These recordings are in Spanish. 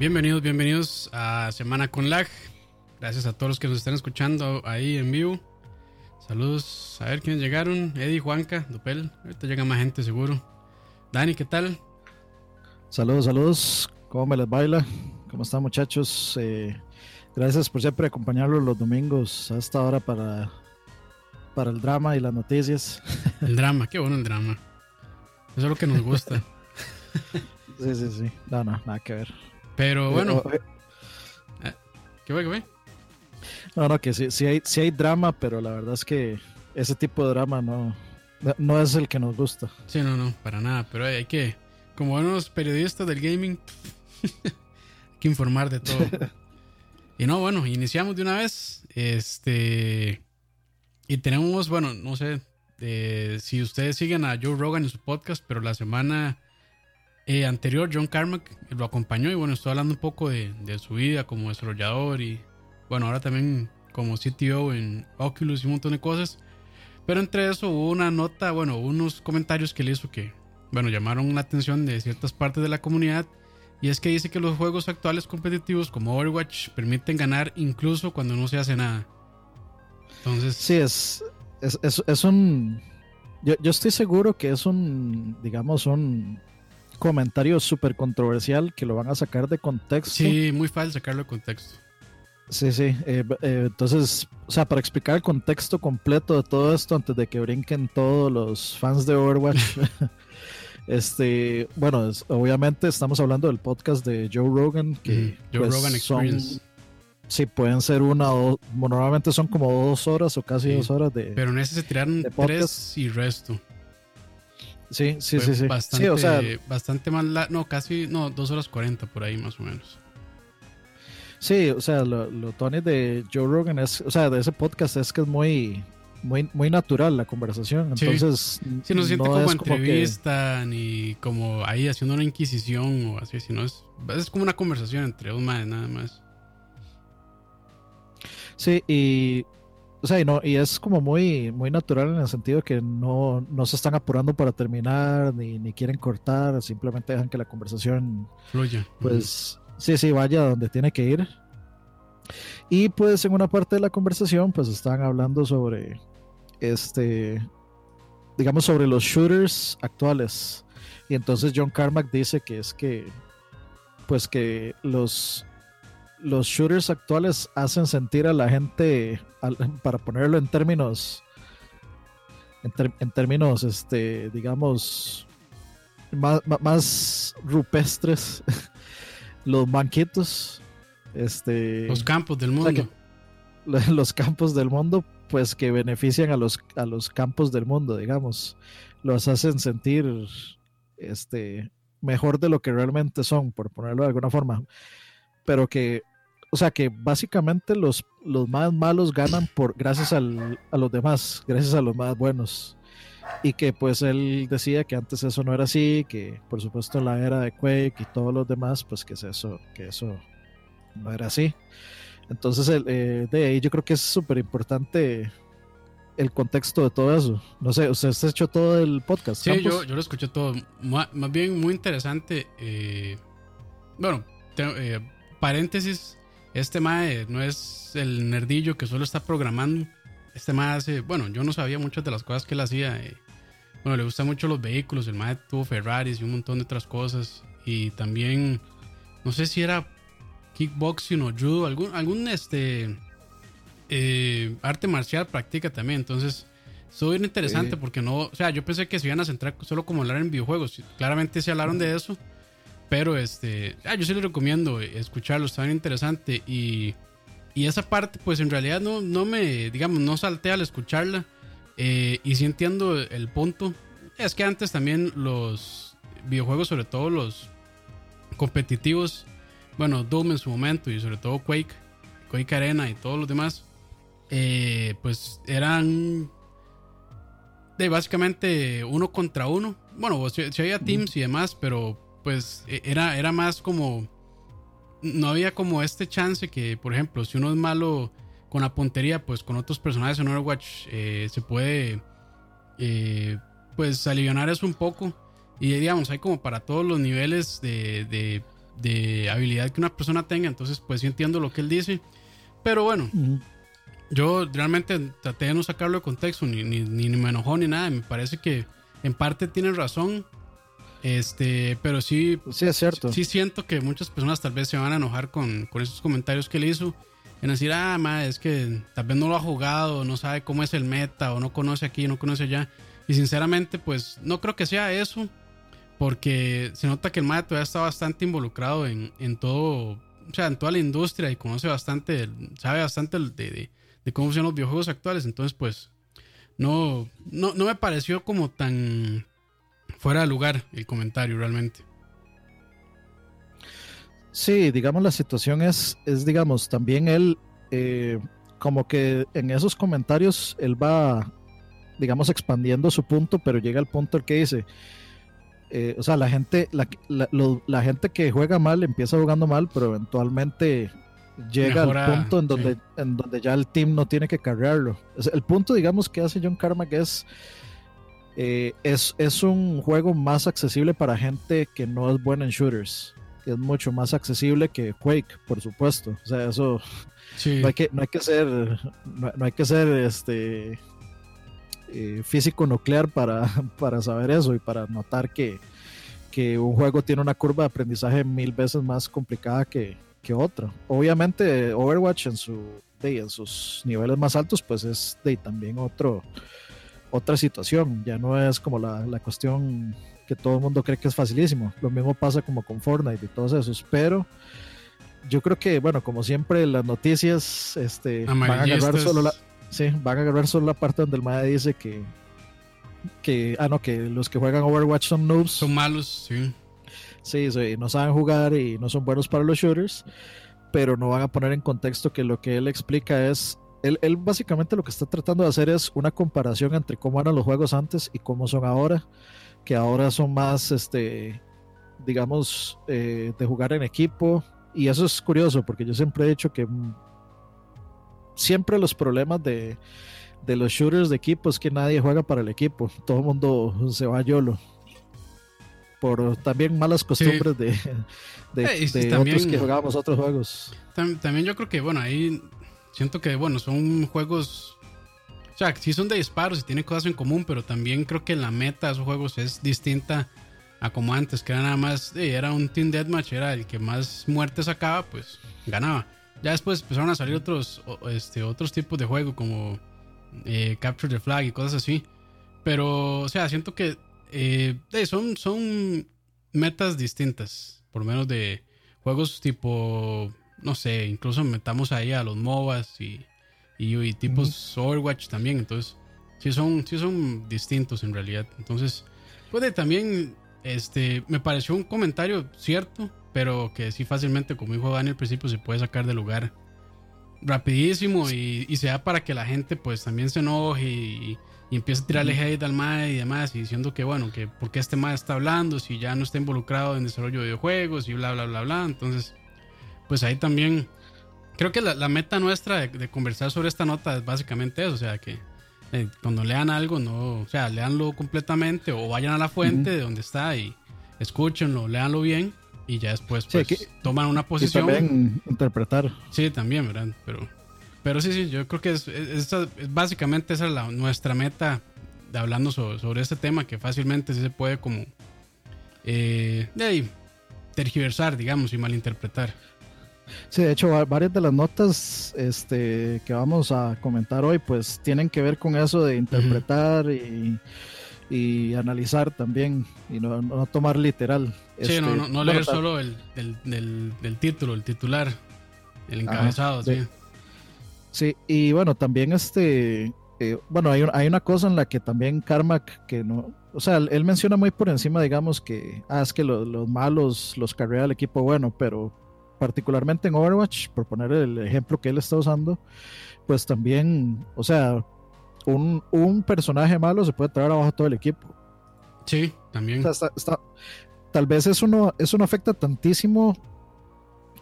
Bienvenidos, bienvenidos a Semana con Lag. Gracias a todos los que nos están escuchando ahí en vivo. Saludos a ver quiénes llegaron. Eddie, Juanca, Dupel. Ahorita llega más gente seguro. Dani, ¿qué tal? Saludos, saludos. ¿Cómo me les baila? ¿Cómo están muchachos? Eh, gracias por siempre acompañarlos los domingos a esta hora para, para el drama y las noticias. El drama, qué bueno el drama. Eso es lo que nos gusta. sí, sí, sí. No, no, nada que ver. Pero bueno. Eh, ¿Qué fue, qué fue? No, no, que sí, sí, hay, sí hay drama, pero la verdad es que ese tipo de drama no, no es el que nos gusta. Sí, no, no, para nada. Pero hay que, como buenos periodistas del gaming, hay que informar de todo. y no, bueno, iniciamos de una vez. Este. Y tenemos, bueno, no sé eh, si ustedes siguen a Joe Rogan en su podcast, pero la semana eh, anterior, John Carmack lo acompañó y bueno, estoy hablando un poco de, su vida como desarrollador y bueno, ahora también como CTO en Oculus y un montón de cosas. Pero entre eso hubo una nota, bueno, unos comentarios que le hizo que, bueno, llamaron la atención de ciertas partes de la comunidad. Y es que dice que los juegos actuales competitivos como Overwatch permiten ganar incluso cuando no se hace nada. Entonces... Sí, es, es, es, un... Yo, yo, estoy seguro que es un, digamos, un, comentario súper controversial que lo van a sacar de contexto. Sí, muy fácil sacarlo de contexto. Sí, sí. Eh, eh, entonces, o sea, para explicar el contexto completo de todo esto, antes de que brinquen todos los fans de Overwatch, este, bueno, obviamente estamos hablando del podcast de Joe Rogan, que Joe pues, Rogan Experience. sí, pueden ser una o normalmente son como dos horas o casi dos horas de. Pero en ese se tiraron tres y resto. Sí, sí, sí, sí. Bastante, o sea, bastante más, no, casi, no, dos horas 40 por ahí más o menos. Sí, o sea, lo, lo Tony de Joe Rogan es, o sea, de ese podcast es que es muy, muy, muy natural la conversación. Entonces, sí, no se siente como entrevista ni como ahí haciendo una inquisición o así, sino es, es como una conversación entre dos madres nada más. Sí, y o sea, y, no, y es como muy, muy natural en el sentido que no, no se están apurando para terminar, ni, ni, quieren cortar, simplemente dejan que la conversación fluya. Pues sí, sí, vaya donde tiene que ir. Y pues en una parte de la conversación, pues están hablando sobre este, digamos, sobre los shooters actuales. Y entonces John Carmack dice que es que, pues que los los shooters actuales hacen sentir a la gente, para ponerlo en términos, en, términos, este, digamos, más, rupestres, los banquitos, este, los campos del mundo, los campos del mundo, pues que benefician a los, a los campos del mundo, digamos, los hacen sentir, este, mejor de lo que realmente son, por ponerlo de alguna forma pero que o sea que básicamente los, los más malos ganan por gracias al, a los demás, gracias a los más buenos. Y que pues él decía que antes eso no era así, que por supuesto en la era de Quake y todos los demás, pues que es eso, que eso no era así. Entonces el, eh, de ahí yo creo que es súper importante el contexto de todo eso. No sé, ¿usted ha hecho todo el podcast? Sí, yo, yo, lo escuché todo. Más, bien muy interesante. Eh, bueno, eh, paréntesis, este mae no es el nerdillo que solo está programando. Este mae hace, bueno, yo no sabía muchas de las cosas que él hacía. Eh. Bueno, le gustan mucho los vehículos. El mae tuvo Ferraris y un montón de otras cosas. Y también, no sé si era kickboxing o judo, algún, algún este, eh, arte marcial practica también. Entonces, estuvo bien interesante porque no, o sea, yo pensé que se iban a centrar solo como hablar en videojuegos. Claramente se hablaron de eso. Pero este, ah, yo sí les recomiendo escucharlo, está bien interesante. Y, y esa parte, pues en realidad no, no me, digamos, no salté al escucharla. Eh, y sí entiendo el punto. Es que antes también los videojuegos, sobre todo los competitivos, bueno, Doom en su momento y sobre todo Quake, Quake Arena y todos los demás, eh, pues eran de básicamente uno contra uno. Bueno, si, había teams y demás, pero pues e, era, era más como... No había como este chance que, por ejemplo, si uno es malo con la puntería, pues con otros personajes en Overwatch eh, se puede, eh, pues, aliviar eso un poco. Y digamos, hay como para todos los niveles de, de habilidad que una persona tenga. Entonces, pues sí entiendo lo que él dice. Pero bueno, yo realmente traté de no sacarlo de contexto, ni, ni, ni, me enojó ni nada. Me parece que en parte tiene razón. Este, pero sí, sí es cierto. Sí, siento que muchas personas tal vez se van a enojar con, con esos comentarios que le hizo. En decir, ah, ma, es que tal vez no lo ha jugado, no sabe cómo es el meta, o no conoce aquí, no conoce allá. Y sinceramente, pues no creo que sea eso, porque se nota que el MAE todavía está bastante involucrado en, en, todo, o sea, en toda la industria y conoce bastante, sabe bastante de, de, cómo funcionan los videojuegos actuales. Entonces, pues, no, no, no me pareció como tan fuera de lugar el comentario realmente. Sí, digamos, la situación es, es digamos, también él, eh, como que en esos comentarios él va, digamos, expandiendo su punto, pero llega al punto el que dice, eh, o sea, la gente, la, la, gente que juega mal empieza jugando mal, pero eventualmente llega al punto en donde, en donde ya el team no tiene que cargarlo. El punto, digamos, que hace John Carmack es, eh, es, es un juego más accesible para gente que no es buena en shooters es mucho más accesible que Quake, por supuesto. O sea, eso no, hay que, no hay que ser, no, hay que ser este eh, físico nuclear para, para saber eso y para notar que, que, un juego tiene una curva de aprendizaje mil veces más complicada que, que otra. Obviamente, Overwatch en su en sus niveles más altos, pues es de también otro otra situación. Ya no es como la, la cuestión que todo el mundo cree que es facilísimo. Lo mismo pasa como con Fortnite y todos esos, pero yo creo que, bueno, como siempre, las noticias este, van a agarrar solo la, sí, van a agarrar solo la parte donde el MAE dice que, que, ah, no, que los que juegan Overwatch son noobs. Son malos, sí. Sí, sí, no saben jugar y no son buenos para los shooters, pero no van a poner en contexto que lo que él explica es él, él, básicamente lo que está tratando de hacer es una comparación entre cómo eran los juegos antes y cómo son ahora que ahora son más, este, digamos, eh, de jugar en equipo. Y eso es curioso, porque yo siempre he dicho que siempre los problemas de, de los shooters de equipo es que nadie juega para el equipo. Todo el mundo se va a YOLO. Por también malas costumbres de, de, eh, otros que jugábamos otros juegos. También yo creo que, bueno, ahí siento que, bueno, son juegos o sea, sí son de disparos y tienen cosas en común, pero también creo que la meta de esos juegos es distinta a como antes, que era nada más, era un Team Deathmatch, era el que más muertes sacaba, pues ganaba. Ya después empezaron a salir otros, este, otros tipos de juego como eh, Capture the Flag y cosas así. Pero, o sea, siento que eh, son, son metas distintas, por menos de juegos tipo, no sé, incluso metamos ahí a los MOBAs y y, tipos Overwatch también. Entonces, sí son, sí son distintos en realidad. Entonces, puede también, este, me pareció un comentario cierto, pero que sí fácilmente, como dijo Dani al principio, se puede sacar de lugar rapidísimo y, y sea para que la gente pues también se enoje y, empiece a tirarle hate al MAE y demás y diciendo que bueno, que porque este MAE está hablando si ya no está involucrado en desarrollo de videojuegos y bla bla bla bla. Entonces, pues ahí también creo que la, meta nuestra de, conversar sobre esta nota es básicamente eso, o sea, que eh, cuando lean algo, no, o sea, leanlo completamente o vayan a la fuente de donde está y escúchenlo, leanlo bien y ya después pues, toman una posición. Y también interpretar. Sí, también, ¿verdad? Pero, pero sí, sí, yo creo que es, básicamente esa es la, nuestra meta de hablando sobre, este tema, que fácilmente sí se puede como eh, de ahí, tergiversar, digamos, y malinterpretar. Sí, de hecho, varias de las notas este, que vamos a comentar hoy, pues tienen que ver con eso de interpretar y, analizar también y no, tomar literal. Sí, no, este, no, leer solo el del, título, el titular, el encabezado, sí. Sí, y bueno, también este, eh, bueno, hay, hay una cosa en la que también Carmack, que no, o sea, él menciona muy por encima, digamos, que, ah, es que los malos los carrea el equipo bueno, pero particularmente en Overwatch, por poner el ejemplo que él está usando, pues también, o sea, un, un personaje malo se puede traer abajo todo el equipo. Sí, también. tal vez eso no, eso no afecta tantísimo,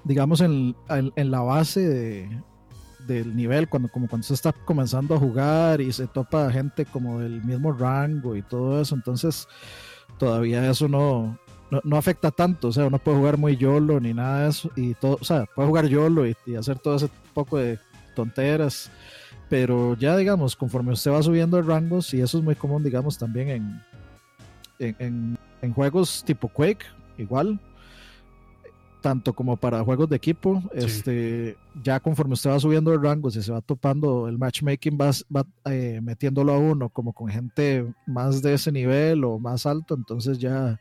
digamos, en, en, la base de, del nivel, cuando, como cuando se está comenzando a jugar y se topa gente como del mismo rango y todo eso, entonces todavía eso no, no, afecta tanto, o sea, uno puede jugar muy YOLO ni nada de eso, y todo, o sea, puede jugar YOLO y, hacer todo ese poco de tonteras, pero ya digamos, conforme usted va subiendo de rangos, y eso es muy común, digamos, también en, en, en juegos tipo Quake, igual, tanto como para juegos de equipo, este, ya conforme usted va subiendo el rango, si se va topando el matchmaking, va, va eh, metiéndolo a uno como con gente más de ese nivel o más alto, entonces ya,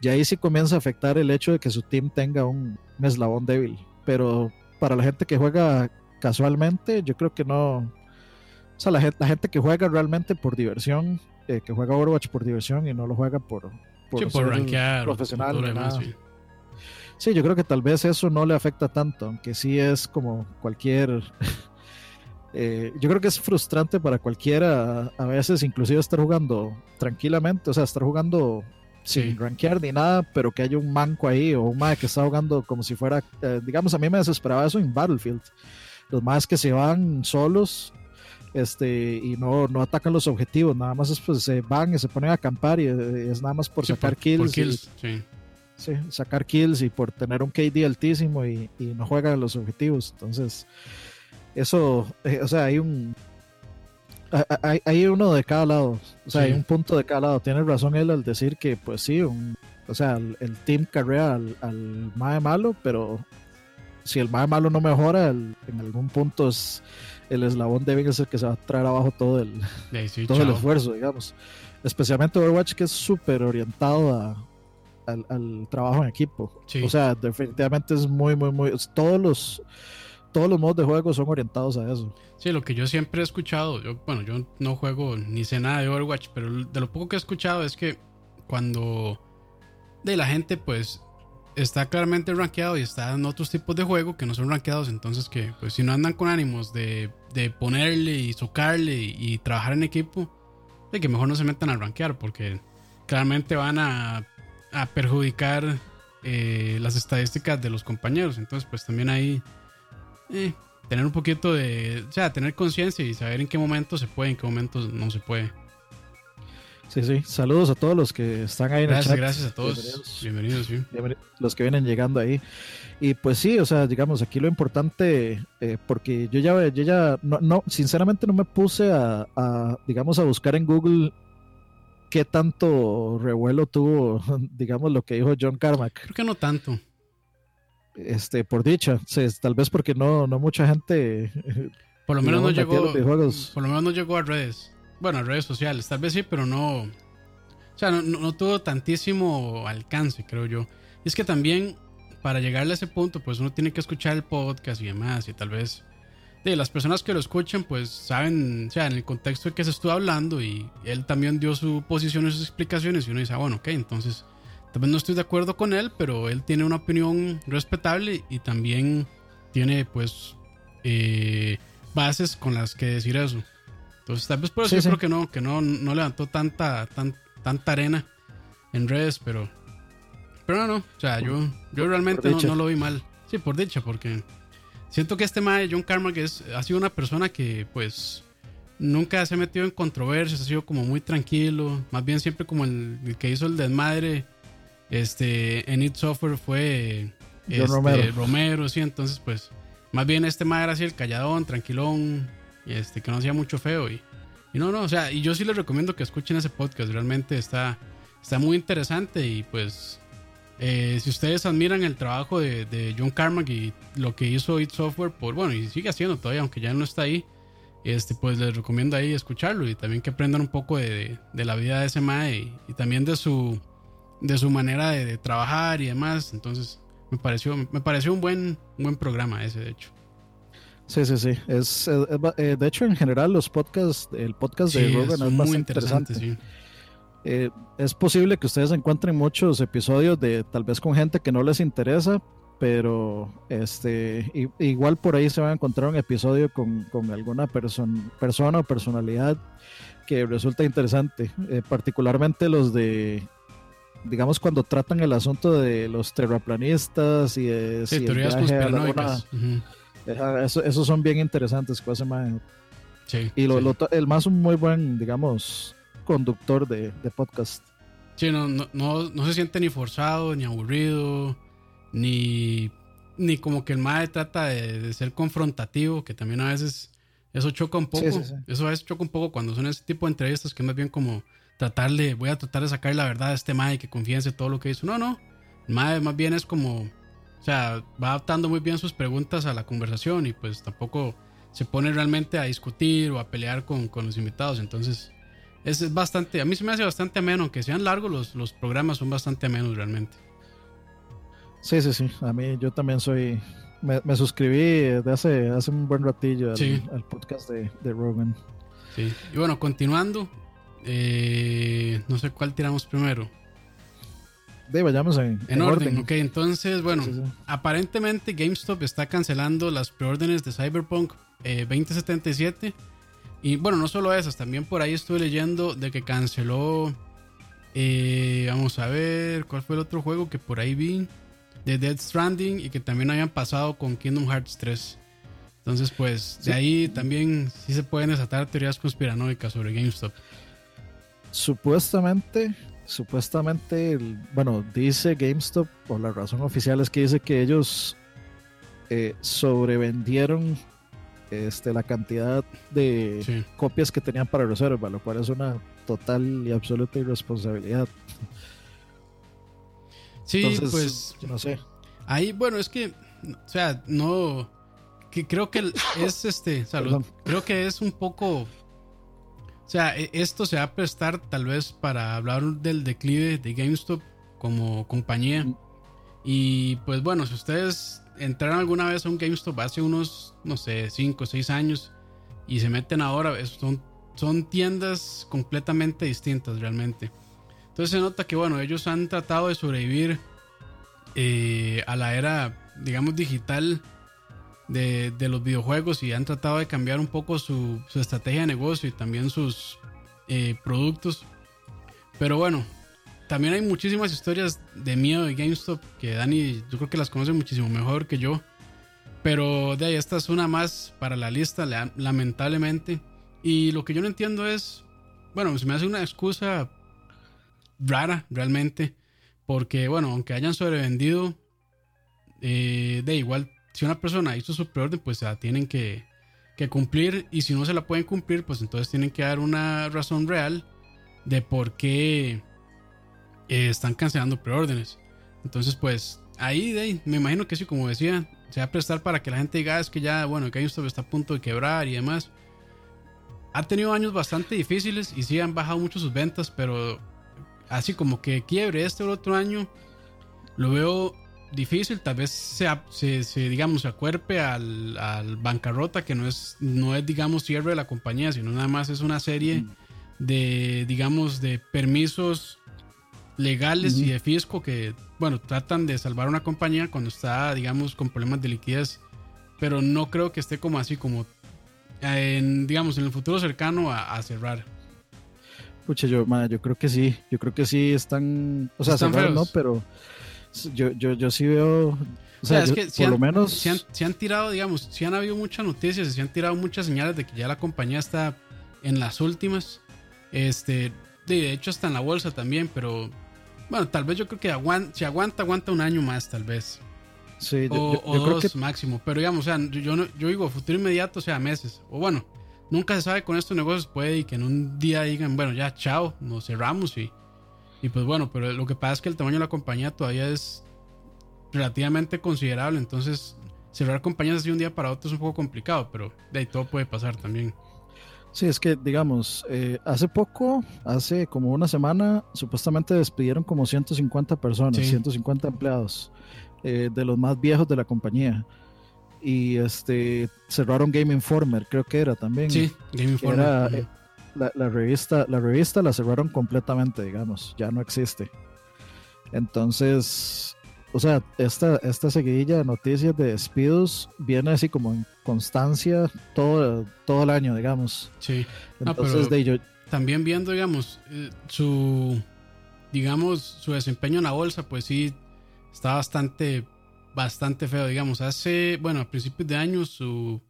ya ahí sí comienza a afectar el hecho de que su team tenga un, eslabón débil. Pero para la gente que juega casualmente, yo creo que no. O sea, la gente, la gente que juega realmente por diversión, eh, que juega Overwatch por diversión y no lo juega por, por, profesional. Sí, yo creo que tal vez eso no le afecta tanto, aunque sí es como cualquier... Eh, yo creo que es frustrante para cualquiera a veces inclusive estar jugando tranquilamente, o sea, estar jugando sin rankear ni nada, pero que haya un manco ahí o un mae que está jugando como si fuera, eh, digamos, a mí me desesperaba eso en Battlefield. Los más que se van solos este, y no, no atacan los objetivos, nada más es, pues, se van y se ponen a acampar y eh, es nada más por sacar kills. sí. Sí, sacar kills y por tener un KD altísimo y, y no juegan los objetivos. Entonces, eso, eh, o sea, hay un. Hay, hay, uno de cada lado, o sea, hay un punto de cada lado. Tiene razón él al decir que, pues sí, un, o sea, el, team carrea al, al mae malo, pero si el mae malo no mejora, en algún punto es el eslabón débil es el que se va a traer abajo todo el, todo el esfuerzo, digamos. Especialmente Overwatch, que es súper orientado a, al, trabajo en equipo. O sea, definitivamente es muy, muy, muy. Todos los, todos los modos de juego son orientados a eso. Sí, lo que yo siempre he escuchado, yo, bueno, yo no juego ni sé nada de Overwatch, pero de lo poco que he escuchado es que cuando de la gente, pues está claramente rankeado y está en otros tipos de juego que no son rankeados, entonces que pues si no andan con ánimos de, de ponerle y socarle y, trabajar en equipo, de que mejor no se metan a rankear porque claramente van a a perjudicar eh, las estadísticas de los compañeros. Entonces, pues también ahí eh, tener un poquito de, o sea, tener conciencia y saber en qué momento se puede, en qué momentos no se puede. Sí, sí. Saludos a todos los que están ahí gracias, en el chat. Gracias a todos. Bienvenidos. Los que vienen llegando ahí. Y pues sí, o sea, digamos, aquí lo importante, eh, porque yo ya, yo ya, no, no, sinceramente no me puse a, a, digamos, a buscar en Google qué tanto revuelo tuvo, digamos, lo que dijo John Carmack. Creo que no tanto. Este, por dicha, tal vez porque no, no mucha gente. Por lo menos no llegó. Por lo menos no llegó a redes. Bueno, a redes sociales, tal vez sí, pero no. O sea, no, tuvo tantísimo alcance, creo yo. Y es que también, para llegarle a ese punto, pues uno tiene que escuchar el podcast y demás, y tal vez las personas que lo escuchan pues saben, o sea, en el contexto de que se estuvo hablando y él también dio su posición y sus explicaciones y uno dice, ah, bueno, ok, entonces también no estoy de acuerdo con él, pero él tiene una opinión respetable y también tiene pues eh, bases con las que decir eso. Entonces tal vez por eso yo creo que no, que no, no levantó tanta, tan, tanta arena en redes, pero... Pero no, no, o sea, yo, yo realmente no, no, lo vi mal. Sí, por dicha, porque Siento que este mae, John Carmack, es, ha sido una persona que, pues, nunca se ha metido en controversias, ha sido como muy tranquilo. Más bien, siempre como el, que hizo el desmadre este, en It Software fue este, Romero. Romero, sí. Entonces, pues, más bien este mae era así el calladón, tranquilón, este, que no hacía mucho feo. Y, y no, no, o sea, y yo sí les recomiendo que escuchen ese podcast, realmente está, está muy interesante y pues eh, si ustedes admiran el trabajo de, John Carmack y lo que hizo It Software, por bueno, y sigue haciendo todavía, aunque ya no está ahí, este, pues les recomiendo ahí escucharlo y también que aprendan un poco de, la vida de ese Mae y, también de su, de su manera de, trabajar y demás. Entonces, me pareció, me pareció un buen, buen programa ese, de hecho. Sí, sí, sí. Es, eh, de hecho, en general, los podcasts, el podcast de Rogan es, muy interesante. Sí. Eh, es posible que ustedes encuentren muchos episodios de tal vez con gente que no les interesa, pero este igual por ahí se va a encontrar un episodio con, alguna persona o personalidad que resulta interesante, eh, particularmente los de digamos cuando tratan el asunto de los terraplanistas y de sí, teorías conspiranoicas. esos son bien interesantes, cosas y lo, el más un muy buen, digamos, conductor de, podcast. Sí, no, no, no, se siente ni forzado, ni aburrido, ni, ni como que el MAE trata de, ser confrontativo, que también a veces eso choca un poco. Eso a veces choca un poco cuando son ese tipo de entrevistas que más bien como tratarle, voy a tratar de sacar la verdad a este MAE que confiese todo lo que hizo. No, no. El MAE más bien es como, o sea, va adaptando muy bien sus preguntas a la conversación y pues tampoco se pone realmente a discutir o a pelear con, con los invitados. Entonces, es bastante, a mí se me hace bastante ameno, aunque sean largos los, los programas son bastante amenos realmente. Sí, sí, sí, a mí yo también soy, me, suscribí de hace, hace un buen ratillo al, podcast de, de, Rogan. Sí, y bueno, continuando, eh, no sé cuál tiramos primero. De, vayamos en, en, orden. Ok, entonces, bueno, aparentemente GameStop está cancelando las preórdenes de Cyberpunk 2077 eh, y bueno, no solo esas, también por ahí estuve leyendo de que canceló. Eh, vamos a ver, ¿cuál fue el otro juego que por ahí vi? De Dead Stranding y que también habían pasado con Kingdom Hearts 3. Entonces, pues de ahí también sí se pueden desatar teorías conspiranoicas sobre GameStop. Supuestamente, supuestamente, bueno, dice GameStop, o la razón oficial es que dice que ellos eh, sobrevendieron este, la cantidad de copias que tenían para reserva, lo cual es una total y absoluta irresponsabilidad. Sí, pues no sé. Ahí, bueno, es que, o sea, no, que creo que es este, salud, creo que es un poco, o sea, e, esto se va a prestar tal vez para hablar del declive de GameStop como compañía. Mm. Y pues bueno, si ustedes entraron alguna vez a un GameStop hace unos, no sé, 5 o 6 años y se meten ahora, son, son tiendas completamente distintas realmente. Entonces se nota que, bueno, ellos han tratado de sobrevivir eh, a la era, digamos, digital de, los videojuegos y han tratado de cambiar un poco su, estrategia de negocio y también sus eh, productos. Pero bueno, también hay muchísimas historias de miedo de GameStop que Dani, yo creo que las conoce muchísimo mejor que yo. Pero de ahí, esta es una más para la lista, lamentablemente. Y lo que yo no entiendo es, bueno, se me hace una excusa rara realmente. Porque, bueno, aunque hayan sobrevendido, eh, de igual, si una persona hizo su preorden, pues la tienen que, que cumplir. Y si no se la pueden cumplir, pues entonces tienen que dar una razón real de por qué eh, están cancelando preórdenes. Entonces, pues ahí, me imagino que sí, como decía, se va a prestar para que la gente diga, ah, es que ya, bueno, que GameStop está a punto de quebrar y demás. Ha tenido años bastante difíciles y sí han bajado mucho sus ventas, pero así como que quiebre este o otro año, lo veo difícil. Tal vez se, se, digamos, se acuerpe al, al, bancarrota, que no es, no es, digamos, cierre de la compañía, sino nada más es una serie mm. de, digamos, de permisos legales y de fisco que, bueno, tratan de salvar una compañía cuando está, digamos, con problemas de liquidez, pero no creo que esté como así, como, en, digamos, en el futuro cercano a, cerrar. Pucha, yo, yo creo que sí, yo creo que sí están, o sea, están cerrar, no, pero yo, yo, yo sí veo, o sea, es que por lo menos... Se han, han, tirado, digamos, si han habido muchas noticias, se han tirado muchas señales de que ya la compañía está en las últimas. Este, de hecho está en la bolsa también, pero bueno, tal vez yo creo que aguanta, si aguanta, aguanta un año más, tal vez. Sí, o, creo que... máximo. Pero digamos, o sea, yo, yo digo futuro inmediato, o sea, meses. O bueno, nunca se sabe con estos negocios, puede y que en un día digan, bueno, ya, chao, nos cerramos y, y pues bueno, pero lo que pasa es que el tamaño de la compañía todavía es relativamente considerable, entonces cerrar compañías así un día para otro es un poco complicado, pero de ahí todo puede pasar también. Sí, es que, digamos, eh, hace poco, hace como una semana, supuestamente despidieron como 150 personas, 150 empleados, eh, de los más viejos de la compañía. Y este cerraron Game Informer, creo que era también. Sí, Game Informer. La, revista, la revista la cerraron completamente, digamos, ya no existe. Entonces, o sea, esta, esta seguidilla de noticias de despidos viene así como en constancia todo, todo el año, digamos. Sí. Entonces, de también viendo, digamos, eh, su, digamos, su desempeño en la bolsa, pues sí, está bastante, bastante feo, digamos. Hace, bueno, a principios de año su,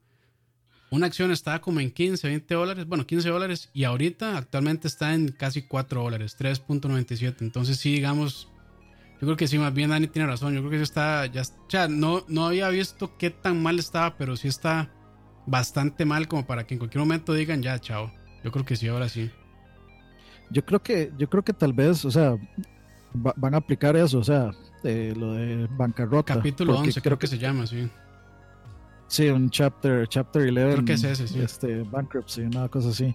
una acción estaba como en 15, 20 dólares, bueno, 15 dólares, y ahorita actualmente está en casi 4 dólares, 3.97. Entonces, sí, digamos, yo creo que sí, más bien Dani tiene razón. Yo creo que sí está, ya, o sea, no, no había visto qué tan mal estaba, pero sí está bastante mal como para que en cualquier momento digan ya, chao. Yo creo que sí, ahora sí. Yo creo que, yo creo que tal vez, o sea, van a aplicar eso, o sea, lo de bancarrota. Capítulo 11 creo que, se llama, sí. Sí, un chapter, chapter 11. Creo que es ese, sí. Este, bankruptcy, una cosa así.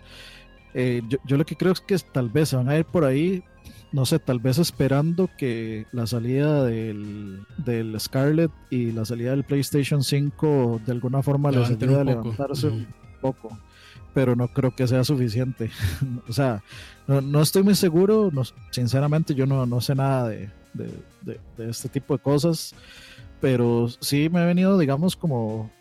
Eh, yo, yo, lo que creo es que tal vez se van a ir por ahí, no sé, tal vez esperando que la salida del, del Scarlet y la salida del PlayStation 5 de alguna forma les ayude a levantarse un poco. Pero no creo que sea suficiente. o sea, no, no, estoy muy seguro. No, sinceramente, yo no, no sé nada de, de, de, este tipo de cosas. Pero sí me he venido, digamos, como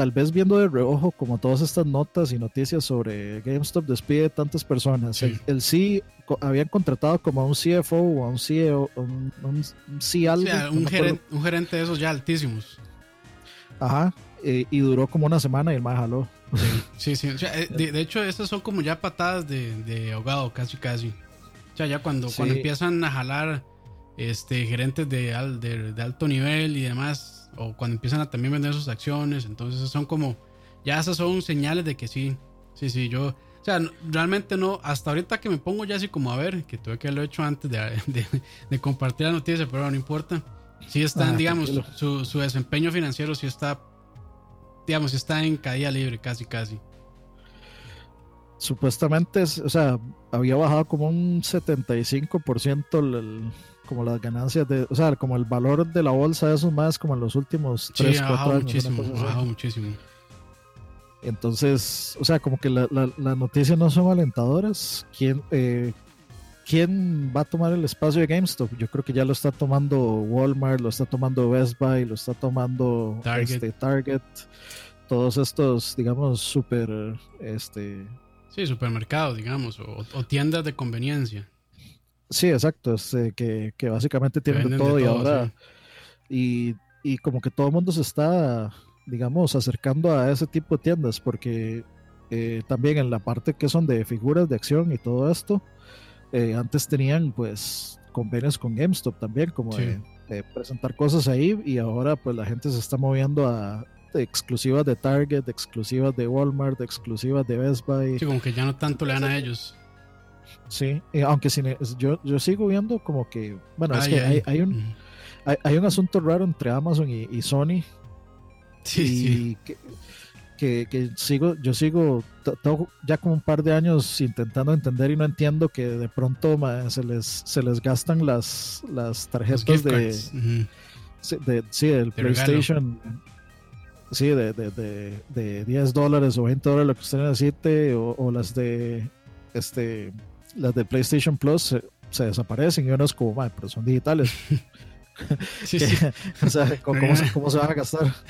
tal vez viendo de reojo como todas estas notas y noticias sobre GameStop despide tantas personas. El, sí habían contratado como a un CFO o a un CEO, un, un, un, gerente, de esos ya altísimos. Ajá, y duró como una semana y el más jaló. Sí, sí, eh, de, hecho estas son como ya patadas de, ahogado, casi casi. O sea, ya cuando, cuando empiezan a jalar este, gerentes de, de alto nivel y demás, o cuando empiezan a también vender sus acciones. Entonces son como, ya esas son señales de que sí, sí, sí, yo, o sea, realmente no, hasta ahorita que me pongo ya así como a ver, que tuve que lo he hecho antes de, de, compartir la noticia, pero no importa. Sí están, ah, digamos, su, su, desempeño financiero sí está, digamos, está en caída libre, casi, casi. Supuestamente, o sea, había bajado como un 75% el, como las ganancias de, o sea, como el valor de la bolsa de esos más como en los últimos 3, sí, 4 años. Muchísimo, ha bajado muchísimo. Entonces, o sea, como que las noticias no son alentadoras. ¿Quién, eh, ¿Quién va a tomar el espacio de GameStop? Yo creo que ya lo está tomando Walmart, lo está tomando Best Buy, lo está tomando Target, este, Target todos estos, digamos, super, este... Sí, supermercados, digamos, o tiendas de conveniencia. Sí, exacto, es, este, que, que, básicamente tienen todo, y ahora y, y, como que todo el mundo se está, digamos, acercando a ese tipo de tiendas porque eh, también en la parte que son de figuras de acción y todo esto, eh, antes tenían pues convenios con GameStop también, como de, presentar cosas ahí y ahora pues la gente se está moviendo a exclusivas de Target, exclusivas de Walmart, exclusivas de Best Buy. Sí, como que ya no tanto le dan a ellos. Sí, aunque yo, yo sigo viendo como que, bueno, es que hay, hay, un, hay, un asunto raro entre Amazon y, Sony. Sí, Que, que, sigo, yo sigo ya como un par de años intentando entender y no entiendo que de pronto se les se les gastan las, las tarjetas de, de, sí, del PlayStation. Sí, de, de, de, 10 dólares o 20 dólares lo que usted necesite, o, o las de este las de PlayStation Plus se, desaparecen y uno es como, pero son digitales. o sea, ¿cómo, se, van a gastar?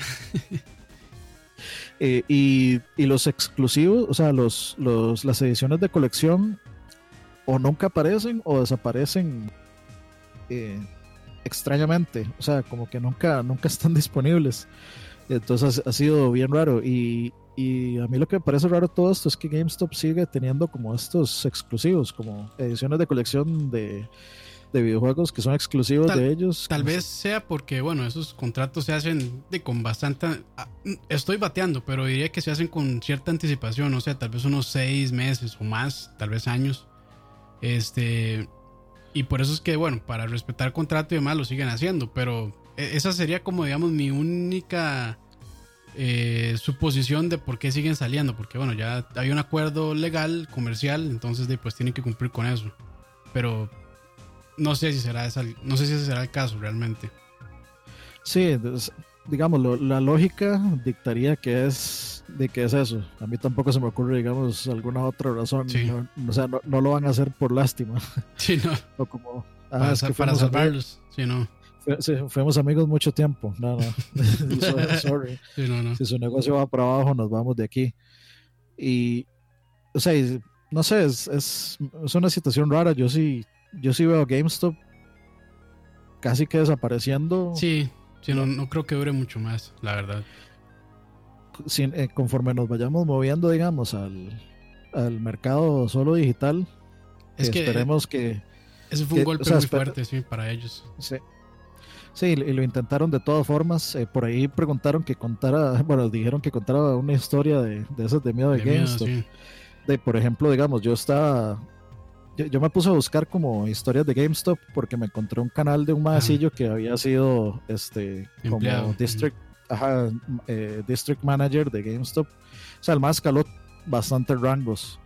Eh, y, los exclusivos, o sea, los, los, las ediciones de colección o nunca aparecen o desaparecen eh, extrañamente. O sea, como que nunca, nunca están disponibles. Entonces ha sido bien raro. Y, y a mí lo que me parece raro todo esto es que GameStop sigue teniendo como estos exclusivos, como ediciones de colección de, videojuegos que son exclusivos de ellos. Tal vez sea porque, bueno, esos contratos se hacen de, con bastante... Ah, estoy bateando, pero diría que se hacen con cierta anticipación, o sea, tal vez unos seis meses o más, tal vez años. Este... Y por eso es que, bueno, para respetar el contrato y demás lo siguen haciendo, pero esa sería como, digamos, mi única eh, su posición de por qué siguen saliendo, porque bueno, ya hay un acuerdo legal, comercial, entonces pues tienen que cumplir con eso. Pero no sé si será esa, no sé si ese será el caso realmente. Sí, digamos, la lógica dictaría que es de que es eso. A mí tampoco se me ocurre, digamos, alguna otra razón. o sea, no, lo van a hacer por lástima. Sí, no. o como ah, para, salvarlos. Sí, no fuimos amigos mucho tiempo. No, no. Sorry. Si su negocio va para abajo, nos vamos de aquí. Y, o sea, no sé, es, es, una situación rara. Yo sí, yo sí veo GameStop casi que desapareciendo. Sí, sí no, no creo que dure mucho más, la verdad. eh, conforme nos vayamos moviendo, digamos, al, al mercado solo digital, es que, esperemos que... Ese fue un golpe muy fuerte, sí, para ellos. Sí. Sí, y lo intentaron de todas formas. Eh, por ahí preguntaron que contara, bueno, dijeron que contara una historia de, de esas de miedo de, GameStop. De, por ejemplo, digamos, yo estaba, yo, me puse a buscar como historias de GameStop porque me encontré un canal de un maecillo que había sido, este, como district, eh, district manager de GameStop. O sea, el más escaló bastantes rangos.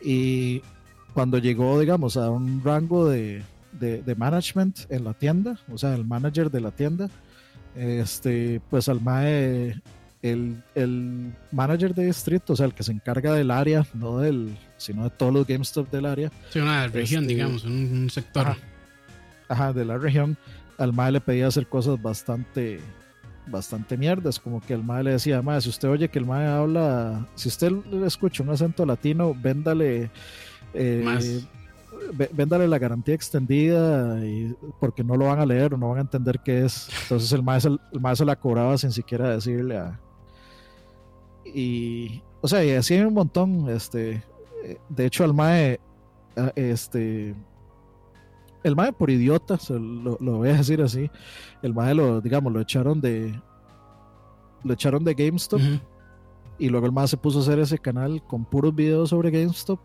Y cuando llegó, digamos, a un rango de, de, management en la tienda, o sea, el manager de la tienda, este, pues al MAE, el, el manager de distrito, o sea, el que se encarga del área, no del, sino de todos los GameStop del área. Sí, una región, este, digamos, un, sector. Ajá, de la región. Al MAE le pedía hacer cosas bastante bastante mierdas, como que el MAE le decía, MAE, si usted oye que el MAE habla, si usted le escucha un acento latino, véndale eh, véndale la garantía extendida y, porque no lo van a leer o no van a entender qué es. Entonces el maestro, el maestro la cobraba sin siquiera decirle a... Y, o sea, y así hay un montón. Este, de hecho, al MAE, este, el MAE por idiota, lo, voy a decir así, el MAE lo, digamos, lo echaron de, lo echaron de GameStop. Y luego el MAE se puso a hacer ese canal con puros videos sobre GameStop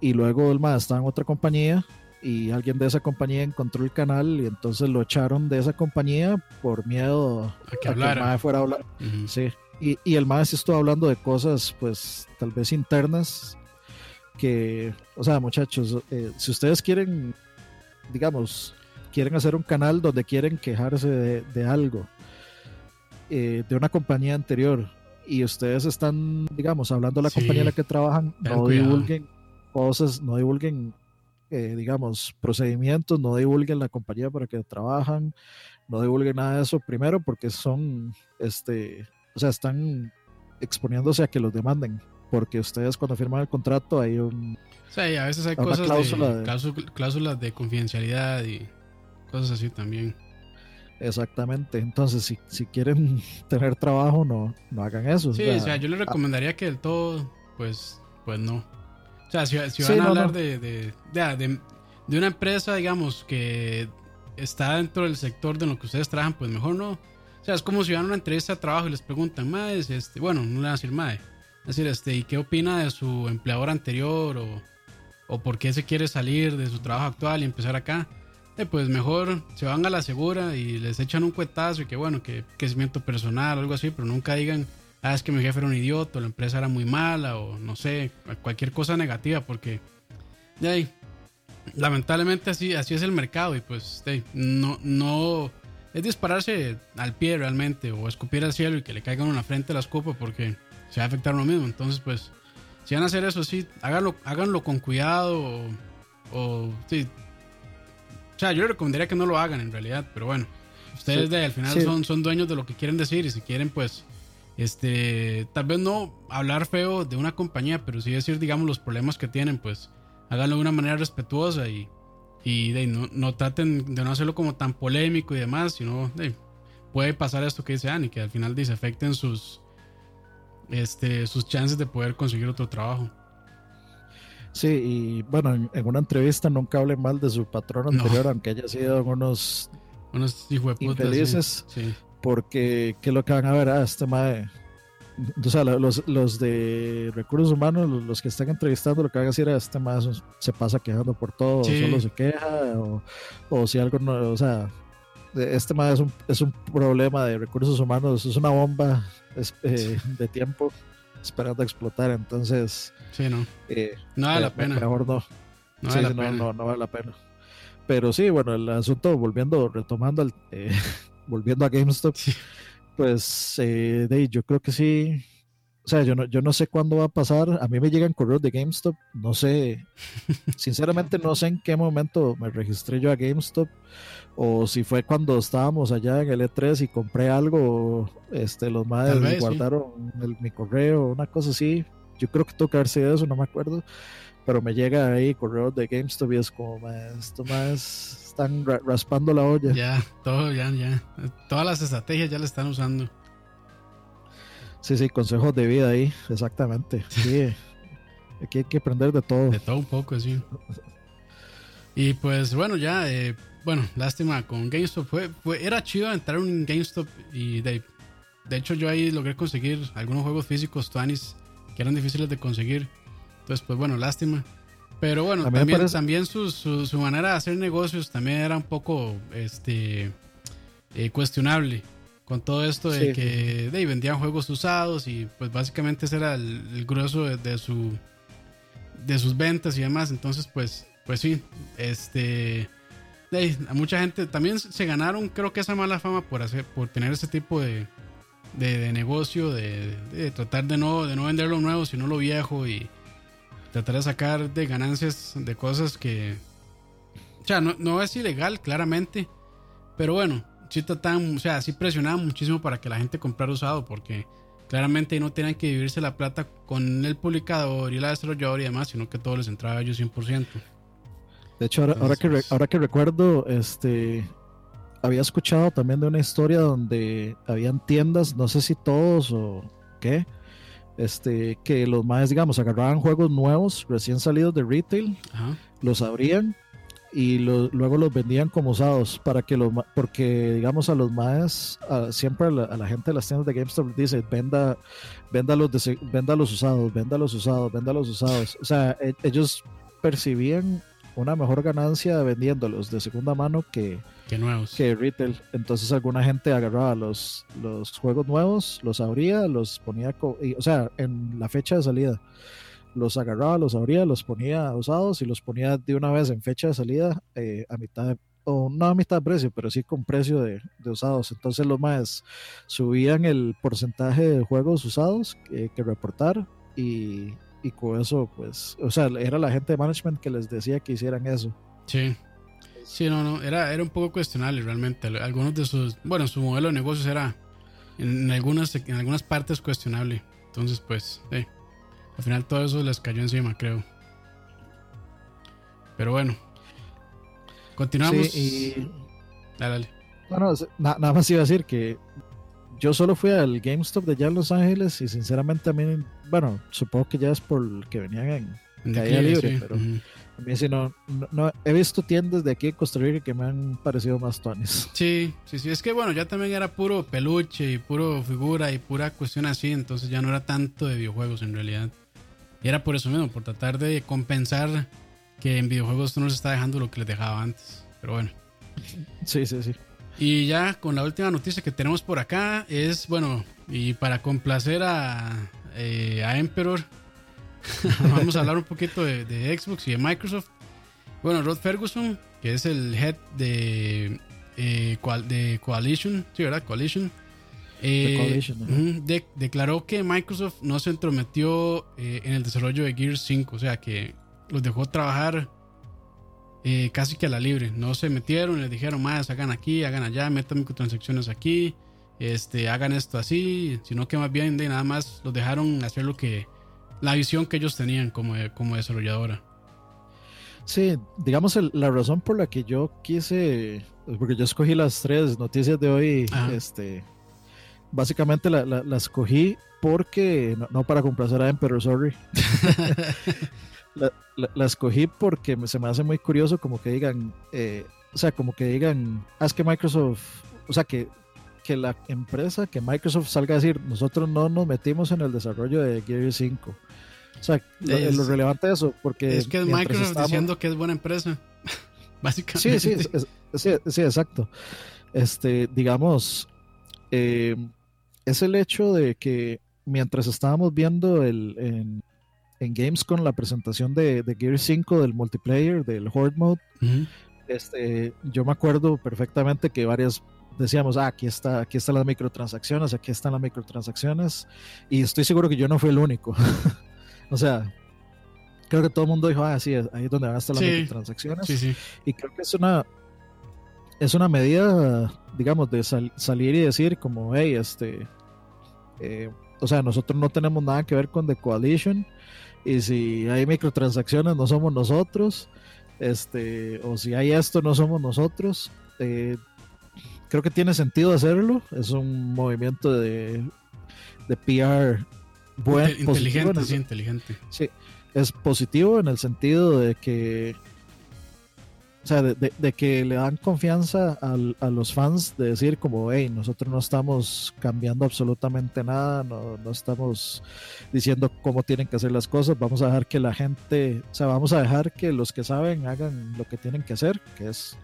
y luego el MAE estaba en otra compañía y alguien de esa compañía encontró el canal y entonces lo echaron de esa compañía por miedo a que, el MAE fuera a hablar. Sí. Y, y, el MAE sí estuvo hablando de cosas, pues, tal vez internas, que, o sea, muchachos, eh, si ustedes quieren, digamos, quieren hacer un canal donde quieren quejarse de, algo, eh, de una compañía anterior, y ustedes están, digamos, hablando de la compañía en la que trabajan, no divulguen cosas, no divulguen, eh, digamos, procedimientos, no divulguen la compañía para que trabajan, no divulguen nada de eso, primero porque son, este, o sea, están exponiéndose a que los demanden, porque ustedes cuando firman el contrato hay un... Sí, a veces hay cosas de, cláusulas de confidencialidad y cosas así también. Exactamente, entonces si, si quieren tener trabajo no, no hagan eso. Sí, o sea, yo les recomendaría que del todo, pues, pues no. O sea, si, van a hablar De, de, de, de, una empresa, digamos, que está dentro del sector de lo que ustedes trabajan, pues mejor no. O sea, es como si van a una entrevista de trabajo y les preguntan, más este, bueno, no le van a decir mae. Es decir, este, ¿y qué opina de su empleador anterior? O, o por qué se quiere salir de su trabajo actual y empezar acá. Eh, pues mejor se van a la segura y les echan un cuetazo y que bueno, que crecimiento personal algo así, pero nunca digan ah, es que mi jefe era un idiota, la empresa era muy mala, o no sé, cualquier cosa negativa, porque de ahí, lamentablemente así, así es el mercado y pues de no, no, es dispararse al pie realmente, o escupir al cielo y que le caigan en la frente las copas porque se va a afectar lo mismo. Entonces, pues, si van a hacer eso, sí, háganlo, háganlo con cuidado, o, o sí. O sea, yo recomendaría que no lo hagan en realidad, pero bueno, ustedes de, al final son, son dueños de lo que quieren decir y si quieren, pues, este, tal vez no hablar feo de una compañía, pero sí decir, digamos, los problemas que tienen, pues háganlo de una manera respetuosa y, y de, no, no, traten de no hacerlo como tan polémico y demás, sino de, puede pasar esto que dice Ani, que al final se afecten sus, este, sus chances de poder conseguir otro trabajo. Sí, y bueno, en, una entrevista nunca hable mal de su patrón anterior, aunque haya sido unos, unos infelices. Sí porque ¿qué es lo que van a ver? Ah, este mae. O sea, los, los de recursos humanos, los, que están entrevistando, lo que van a decir es: Este mae se pasa quejando por todo, solo se queja, o, si algo no. O sea, este mae es un, es un problema de recursos humanos, es una bomba eh, de tiempo esperando a explotar. Entonces, sí, no. Eh, no vale la pena. Mejor no. No, vale la pena. no, no, vale la pena. Pero sí, bueno, el asunto, volviendo, retomando al. Eh, volviendo a GameStop, pues eh, yo creo que sí. O sea, yo no, yo no sé cuándo va a pasar. A mí me llegan correos de GameStop. No sé. Sinceramente, no sé en qué momento me registré yo a GameStop. O si fue cuando estábamos allá en el E3 y compré algo. Este, los madres guardaron mi correo, una cosa así. Yo creo que tuvo que haber sido eso, no me acuerdo. Pero me llega ahí correos de GameStop y es como, esto más están raspando la olla. Ya, todo, ya, ya. Todas las estrategias ya la están usando. Sí, sí, consejos de vida ahí, exactamente. Sí, aquí hay que aprender de todo. De todo un poco, sí. Y pues bueno, ya, eh, bueno, lástima con GameStop. Fue, fue, era chido entrar un GameStop y de, de hecho yo ahí logré conseguir algunos juegos físicos, Tuanis, que eran difíciles de conseguir. Entonces, pues bueno, lástima. Pero bueno, también, también su, su, manera de hacer negocios también era un poco este, eh, cuestionable con todo esto de que de, vendían juegos usados y pues básicamente ese era el, grueso de, su de sus ventas y demás. Entonces pues pues sí este a mucha gente también se ganaron creo que esa mala fama por hacer por tener ese tipo de, de, negocio de, tratar de no de no vender lo nuevo sino lo viejo y tratar de sacar de ganancias de cosas que o sea no, no es ilegal claramente pero bueno sí trataban, o sea, sí presionaban muchísimo para que la gente comprara usado, porque claramente no tenían que vivirse la plata con el publicador y la desarrolladora y demás, sino que todo les entraba a ellos 100%. De hecho, ahora, que, ahora que recuerdo, este, había escuchado también de una historia donde habían tiendas, no sé si todos o qué, este, que los más, digamos, agarraban juegos nuevos, recién salidos de retail, los abrían y luego los vendían como usados para que los porque digamos a los más siempre a la, gente de las tiendas de GameStop dice venda venda los venda los usados venda los usados venda los usados o sea e, ellos percibían una mejor ganancia vendiéndolos de segunda mano que que nuevos que retail entonces alguna gente agarraba los los juegos nuevos los abría los ponía o sea en la fecha de salida los agarraba, los abría, los ponía usados y los ponía de una vez en fecha de salida eh, a mitad o no a mitad de precio, pero sí con precio de, usados. Entonces los más subían el porcentaje de juegos usados que reportar y, y, con eso, pues, o sea, era la gente de management que les decía que hicieran eso. Sí. Sí, no, no, era, era un poco cuestionable realmente. Algunos de sus, bueno, su modelo de negocios era en algunas, en algunas partes cuestionable. Entonces, pues, eh. Al final todo eso les cayó encima, creo. Pero bueno. Continuamos. y... Dale, dale. nada más iba a decir que yo solo fui al GameStop de allá en Los Ángeles y sinceramente a mí, bueno, supongo que ya es por que venían en, en caída libre, pero a mí sí no, no, he visto tiendas de aquí en Costa Rica que me han parecido más tones. Sí, sí, sí, es que bueno, ya también era puro peluche y puro figura y pura cuestión así, entonces ya no era tanto de videojuegos en realidad. Y era por eso mismo, por tratar de compensar que en videojuegos no les está dejando lo que les dejaba antes. Pero bueno. Sí, sí, sí. Y ya con la última noticia que tenemos por acá es, bueno, y para complacer a, eh, a Emperor, vamos a hablar un poquito de, Xbox y de Microsoft. Bueno, Rod Ferguson, que es el head de, eh, de Coalition, sí, ¿verdad? Coalition eh, declaró que Microsoft no se entrometió eh, en el desarrollo de Gears 5, o sea que los dejó trabajar casi que a la libre. No se metieron, les dijeron más, hagan aquí, hagan allá, metan microtransacciones aquí, este, hagan esto así, sino que más bien de nada más los dejaron hacer lo que la visión que ellos tenían como, como desarrolladora. Sí, digamos la razón por la que yo quise, porque yo escogí las tres noticias de hoy, este básicamente la, la, escogí porque, no, para complacer a Emperor, sorry. la, escogí porque se me hace muy curioso como que digan, eh, o sea, como que digan, haz ah, que Microsoft, o sea, que, que la empresa, que Microsoft salga a decir, nosotros no nos metimos en el desarrollo de Gear 5. O sea, lo, relevante de eso, porque... Es que es Microsoft diciendo que es buena empresa, básicamente. Sí, sí, sí, sí, exacto. Este, digamos, eh, es el hecho de que mientras estábamos viendo el, en, en Gamescom la presentación de, de, Gear 5 del multiplayer, del Horde Mode, este, yo me acuerdo perfectamente que varias decíamos, ah, aquí está, aquí están las microtransacciones, aquí están las microtransacciones, y estoy seguro que yo no fui el único. o sea, creo que todo el mundo dijo, ah, sí, ahí es donde van a estar las microtransacciones. Y creo que es una, es una medida, digamos, de salir y decir como, hey, este, eh, o sea, nosotros no tenemos nada que ver con The Coalition y si hay microtransacciones no somos nosotros, este, o si hay esto no somos nosotros. Eh, creo que tiene sentido hacerlo, es un movimiento de, de PR bueno, inteligente, sí, inteligente. Sí, es positivo en el sentido de que o sea, de, que le dan confianza a los fans de decir como, hey, nosotros no estamos cambiando absolutamente nada, no, no, estamos diciendo cómo tienen que hacer las cosas, vamos a dejar que la gente, o sea, vamos a dejar que los que saben hagan lo que tienen que hacer, que es,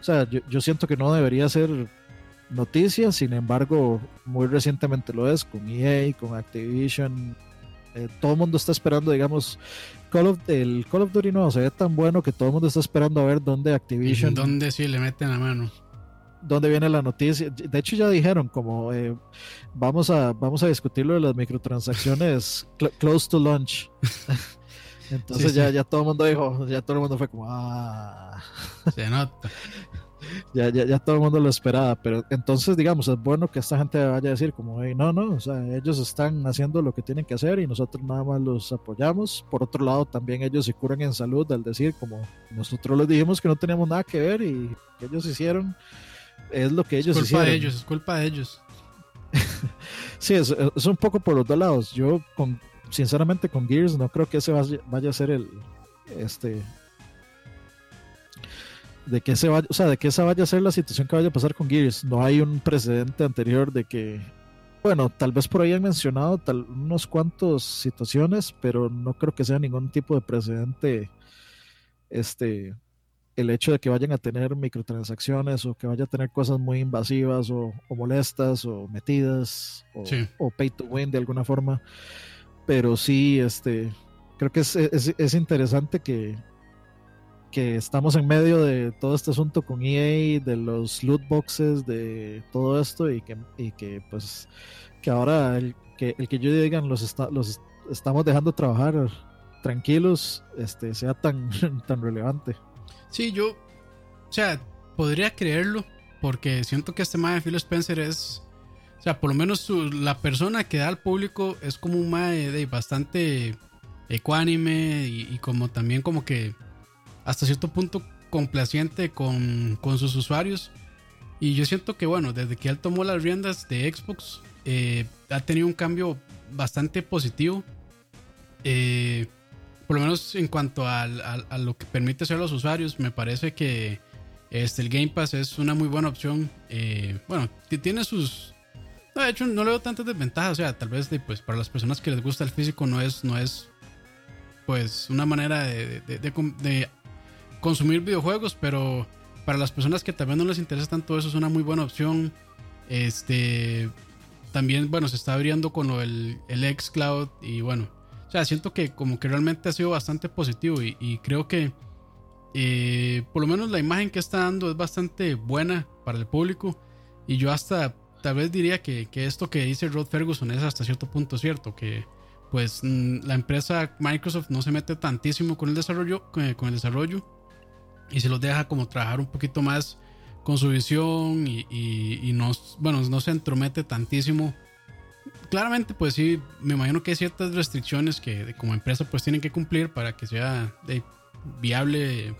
o sea, yo, yo siento que no debería ser noticia, sin embargo, muy recientemente lo es, con EA, con Activision, eh, todo el mundo está esperando, digamos, Call of, el Call of Duty no se ve tan bueno que todo el mundo está esperando a ver dónde Activision. ¿Dónde sí le meten la mano? ¿Dónde viene la noticia? De hecho, ya dijeron, como eh, vamos, a, vamos a discutir lo de las microtransacciones close to launch. Entonces ya, ya todo el mundo dijo, ya todo el mundo fue como, ah. Se nota ya, ya, ya todo el mundo lo esperaba, pero entonces, digamos, es bueno que esta gente vaya a decir como, no, no, o sea, ellos están haciendo lo que tienen que hacer y nosotros nada más los apoyamos. Por otro lado, también ellos se curan en salud al decir como, nosotros les dijimos que no teníamos nada que ver y que ellos hicieron, es lo que ellos es culpa de ellos, es culpa de ellos. sí, es, es, un poco por los dos lados. Yo, con, sinceramente, con Gears no creo que ese vaya, vaya a ser el, este, de que se vaya, o sea, de que esa vaya a ser la situación que vaya a pasar con Gears. No hay un precedente anterior de que, bueno, tal vez por ahí han mencionado tal, unos cuantos situaciones, pero no creo que sea ningún tipo de precedente, este, el hecho de que vayan a tener microtransacciones o que vaya a tener cosas muy invasivas o, molestas o metidas o, o, pay to win de alguna forma. Pero sí, este, creo que es, es interesante que, que estamos en medio de todo este asunto con EA, de los loot boxes, de todo esto y que, y que pues que ahora el que, el que yo digan los, los estamos dejando trabajar tranquilos este sea tan, tan relevante. Sí, yo, o sea, podría creerlo porque siento que este mae de Phil Spencer es, sea, por lo menos la persona que da al público es como un mae de bastante ecuánime y como también como que hasta cierto punto complaciente con, sus usuarios. Y yo siento que, bueno, desde que él tomó las riendas de Xbox, eh, ha tenido un cambio bastante positivo. Eh, por lo menos en cuanto a, lo que permite hacer los usuarios, me parece que este, el Game Pass es una muy buena opción. Eh, bueno, tiene sus... No, de hecho, no le veo tantas desventajas. O sea, tal vez pues, para las personas que les gusta el físico no es, no es pues una manera de, de, consumir videojuegos, pero para las personas que también no les interesa tanto eso es una muy buena opción. Este también, bueno, se está abriendo con lo el, el Xcloud y bueno, o sea, siento que como que realmente ha sido bastante positivo y, creo que eh, por lo menos la imagen que está dando es bastante buena para el público y yo hasta tal vez diría que, que esto que dice Rod Ferguson es hasta cierto punto cierto, que pues mm, la empresa Microsoft no se mete tantísimo con el desarrollo, con el desarrollo y se los deja como trabajar un poquito más con su visión y, y, no, bueno, no se entromete tantísimo. Claramente, pues sí, me imagino que hay ciertas restricciones que como empresa pues tienen que cumplir para que sea viable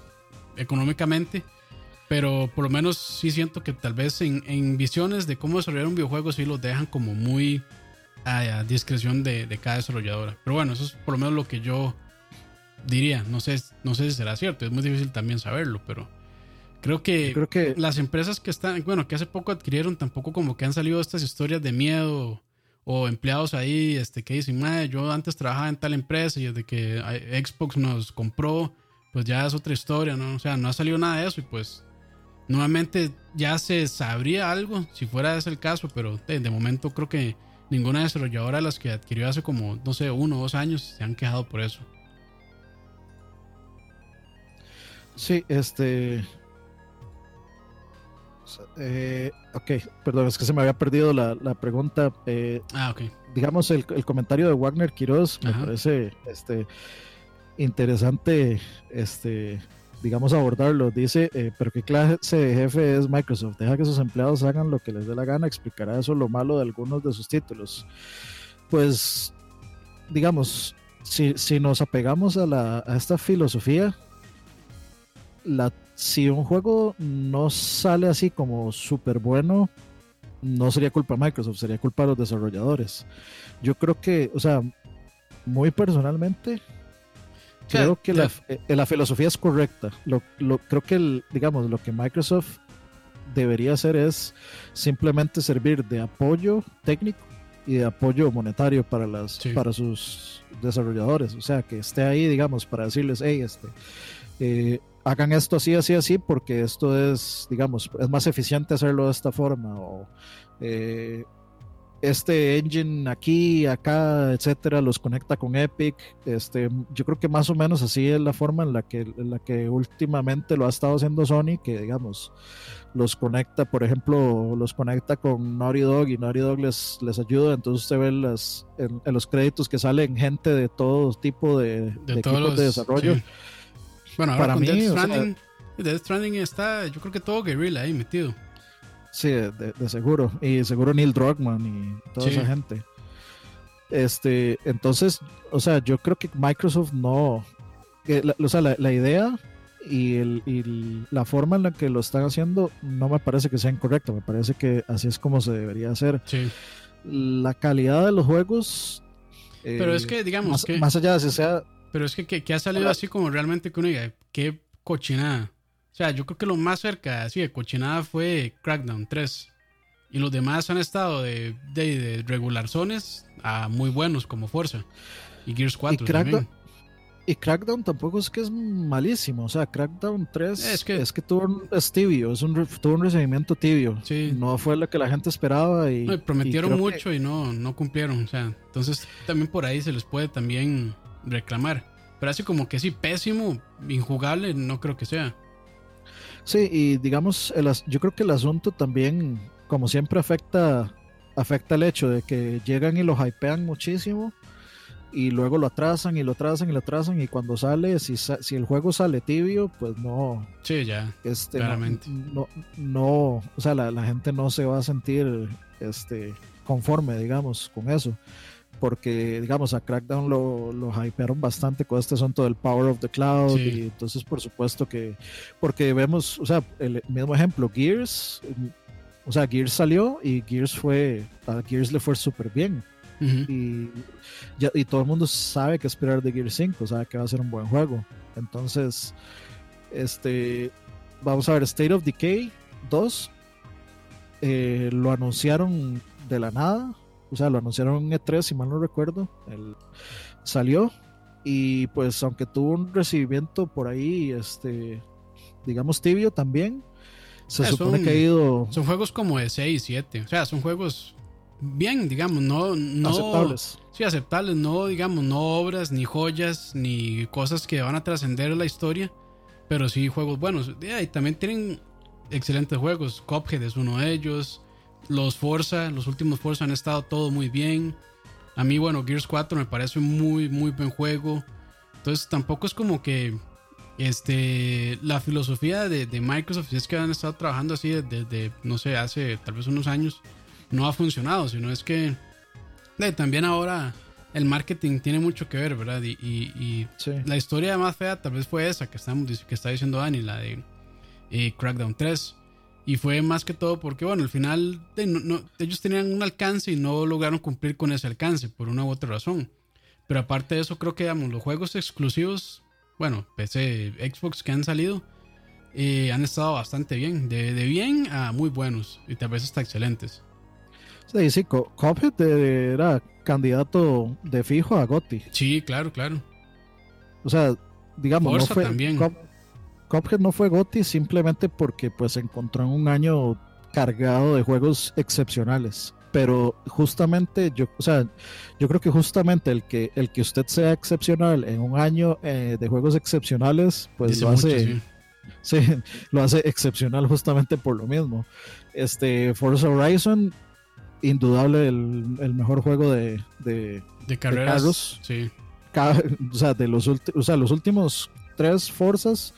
económicamente. Pero por lo menos sí siento que tal vez en, visiones de cómo desarrollar un videojuego sí los dejan como muy a, discreción de, de, cada desarrolladora. Pero bueno, eso es por lo menos lo que yo diría, no sé, no sé si será cierto, es muy difícil también saberlo, pero creo que, creo que las empresas que están, bueno, que hace poco adquirieron, tampoco como que han salido estas historias de miedo o empleados ahí este, que dicen, yo antes trabajaba en tal empresa y desde que Xbox nos compró, pues ya es otra historia, ¿no? O sea, no ha salido nada de eso y pues nuevamente ya se sabría algo si fuera ese el caso, pero de, de momento creo que ninguna desarrolladora de las que adquirió hace como, no sé, uno o dos años se han quejado por eso. Sí, este. Eh, ok, perdón, es que se me había perdido la, pregunta. Eh, ah, ok. Digamos, el, comentario de Wagner Quiroz me parece este, interesante, este, digamos, abordarlo. Dice, eh, pero qué clase de jefe es Microsoft. Deja que sus empleados hagan lo que les dé la gana. Explicará eso lo malo de algunos de sus títulos. Pues, digamos, si, si nos apegamos a, la, a esta filosofía, la, si un juego no sale así como súper bueno, no sería culpa de Microsoft, sería culpa de los desarrolladores. Yo creo que, o sea, muy personalmente, creo que la, eh, la, filosofía es correcta. Lo, lo, creo que, el, digamos, lo que Microsoft debería hacer es simplemente servir de apoyo técnico y de apoyo monetario para las para sus desarrolladores. O sea que esté ahí digamos para decirles hey este eh, hagan esto así así así porque esto es digamos es más eficiente hacerlo de esta forma o eh, este engine aquí, acá, etcétera, los conecta con Epic. Este, yo creo que más o menos así es la forma en la que, en la que últimamente lo ha estado haciendo Sony, que digamos, los conecta, por ejemplo, los conecta con Naughty Dog y Naughty Dog les, les ayuda. Entonces usted ve las, en, los créditos que salen gente de todo tipo de, equipos de desarrollo. Bueno, ahora Para con mí, Death Stranding, Death Stranding está, yo creo que todo Guerrilla ahí metido. Sí, de, seguro. Y seguro Neil Druckmann y toda esa gente. Este, entonces, o sea, yo creo que Microsoft no. o sea, la, idea y, el, la forma en la que lo están haciendo no me parece que sea incorrecta. Me parece que así es como se debería hacer. Sí. La calidad de los juegos. Pero es que, digamos. Más, que, más allá de si sea. Pero es que, que, ha salido así como realmente que uno diga, qué cochinada. O sea, yo creo que lo más cerca así de cochinada fue Crackdown 3. Y los demás han estado de, de, regular zones a muy buenos como Forza. Y Gears 4 y Crackdown, también. Y Crackdown tampoco es que es malísimo. O sea, Crackdown 3 es que, es que tuvo un, es tibio, es un, tuvo un recibimiento tibio. Sí. No fue lo que la gente esperaba. Y, prometieron mucho y no, no cumplieron. O sea, entonces también por ahí se les puede también reclamar. Pero así como que sí, pésimo, injugable, no creo que sea. Sí, y digamos, el, yo creo que el asunto también, como siempre, afecta, afecta el hecho de que llegan y lo hypean muchísimo y luego lo atrasan y lo atrasan y lo atrasan y cuando sale, si, si el juego sale tibio, pues no. Sí, ya. Este, claramente. No, no, o sea, la, la, gente no se va a sentir este, conforme, digamos, con eso porque digamos a Crackdown lo, lo hypearon bastante con este asunto del Power of the Cloud y entonces por supuesto que porque vemos, o sea, el mismo ejemplo, Gears, o sea, Gears salió y Gears fue, a Gears le fue súper bien. y, ya, y todo el mundo sabe que esperar de Gears 5, sabe que va a ser un buen juego. Entonces, este, vamos a ver, State of Decay 2, eh, lo anunciaron de la nada, o sea, lo anunciaron en E3, si mal no recuerdo, salió y pues aunque tuvo un recibimiento por ahí, este, digamos tibio también, se eh, supone que ha ido... Son juegos como de 6, 7, o sea, son juegos bien, digamos, no... no aceptables. Sí, aceptables, no, digamos, no obras, ni joyas, ni cosas que van a trascender la historia, pero sí juegos buenos. Y también tienen excelentes juegos, Cuphead es uno de ellos, los Forza, los últimos Forza han estado todo muy bien. A mí, bueno, Gears 4 me parece un muy, muy buen juego. Entonces tampoco es como que este, la filosofía de, Microsoft, si es que han estado trabajando así desde, no sé, hace tal vez unos años, no ha funcionado, sino es que también ahora el marketing tiene mucho que ver, ¿verdad? Y, la historia más fea tal vez fue esa que, estamos, que está diciendo Dani, la de eh, Crackdown 3. Y fue más que todo porque, bueno, al final ellos tenían un alcance y no lograron cumplir con ese alcance por una u otra razón. Pero aparte de eso, creo que digamos, los juegos exclusivos, bueno, PC, Xbox que han salido, eh, han estado bastante bien. De, bien a muy buenos y tal vez hasta excelentes. Sí, sí, Cuphead era candidato de fijo a Gotti. Sí, claro, claro. O sea, digamos, no fue, también. Cuphead no fue GOTY simplemente porque pues se encontró en un año cargado de juegos excepcionales. Pero justamente yo, o sea, yo creo que justamente el que el que usted sea excepcional en un año eh, de juegos excepcionales, pues lo hace, sí. lo hace excepcional justamente por lo mismo. Este Forza Horizon, indudable el, mejor juego de, de, de carreras. sí. o sea, de los, o sea, los últimos tres Forzas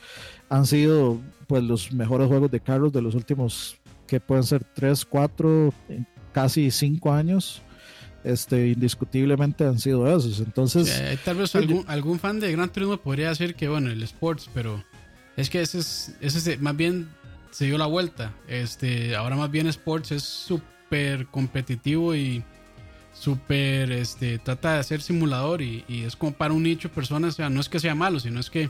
han sido pues los mejores juegos de carros de los últimos que pueden ser 3, 4, casi 5 años. Este, indiscutiblemente han sido esos. Entonces, tal vez algún, algún fan de Gran Turismo podría decir que bueno, el Sports, pero es que ese es, ese más bien se dio la vuelta. Este, ahora más bien Sports es súper competitivo y súper, este, trata de hacer simulador y, es como para un nicho de personas, o sea, no es que sea malo, sino es que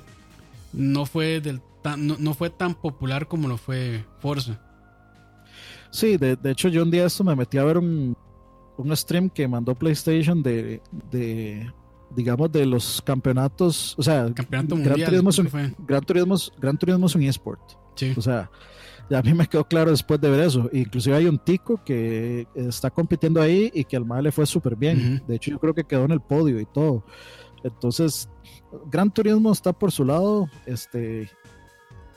no fue, del tan, no, fue tan popular como lo fue Forza. Sí, de, hecho yo un día esto me metí a ver un, un stream que mandó PlayStation de, de, digamos, de los campeonatos, o sea, Campeonato Gran Turismo, es un, Gran Turismo, Gran Turismo es un esport. O sea, a mí me quedó claro después de ver eso. Inclusive hay un tico que está compitiendo ahí y que al mal le fue súper bien. De hecho, yo creo que quedó en el podio y todo. Entonces, Gran Turismo está por su lado. Este,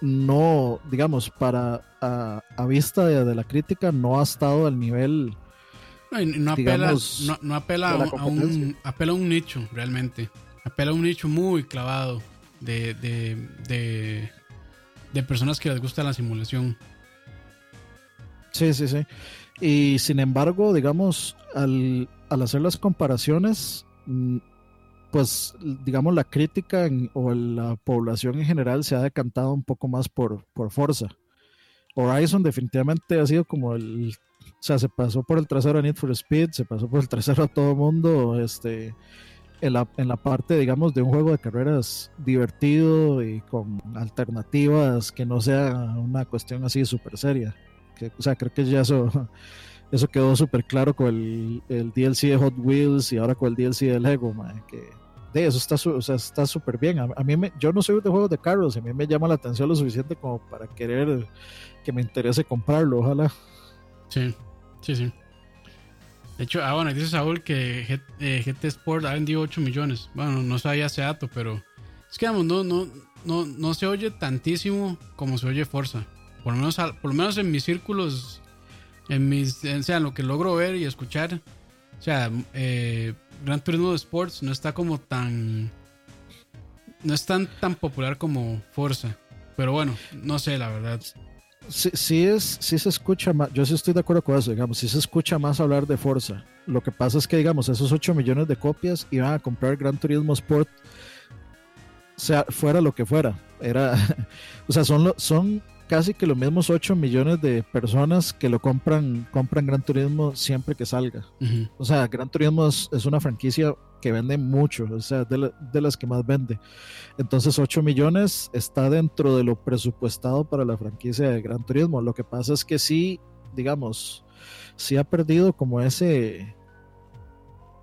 no, digamos, para a, vista de, la crítica, no ha estado al nivel. No, apela, no, apela a, un, apela a un nicho, realmente. Apela a un nicho muy clavado de, de de personas que les gusta la simulación. Sí, sí, sí. Y sin embargo, digamos, al, hacer las comparaciones, pues digamos la crítica o la población en general se ha decantado un poco más por, por Forza. Horizon definitivamente ha sido como el, o sea, se pasó por el trasero a Need for Speed, se pasó por el trasero a todo mundo, este, en la, en la parte, digamos, de un juego de carreras divertido y con alternativas que no sea una cuestión así súper seria. O sea, creo que ya eso, eso quedó súper claro con el, el, DLC de Hot Wheels y ahora con el DLC de Lego, que de eso está o sea, está súper bien. A, mí yo no soy de juegos de carros, a mí me llama la atención lo suficiente como para querer que me interese comprarlo, ojalá. Sí, sí, sí. De hecho, ah, bueno, dice Saúl que GT, eh, Sport ha vendido 8 millones. Bueno, no sabía ese dato, pero es que no, no, no, no se oye tantísimo como se oye Forza. Por lo menos, por menos en mis círculos, en mis, o sea, lo que logro ver y escuchar. O sea, eh, Gran Turismo Sports no está como tan. No es tan, tan popular como Forza. Pero bueno, no sé, la verdad sí, es, sí se escucha más, yo sí estoy de acuerdo con eso, digamos, sí se escucha más hablar de Forza. Lo que pasa es que, digamos, esos 8 millones de copias iban a comprar Gran Turismo Sport, sea, fuera lo que fuera. Era, o sea, son, son casi que los mismos 8 millones de personas que lo compran, compran Gran Turismo siempre que salga. O sea, Gran Turismo es, una franquicia que vende mucho, o sea, de, de, las que más vende. Entonces 8 millones está dentro de lo presupuestado para la franquicia de Gran Turismo. Lo que pasa es que sí, digamos, sí ha perdido como ese,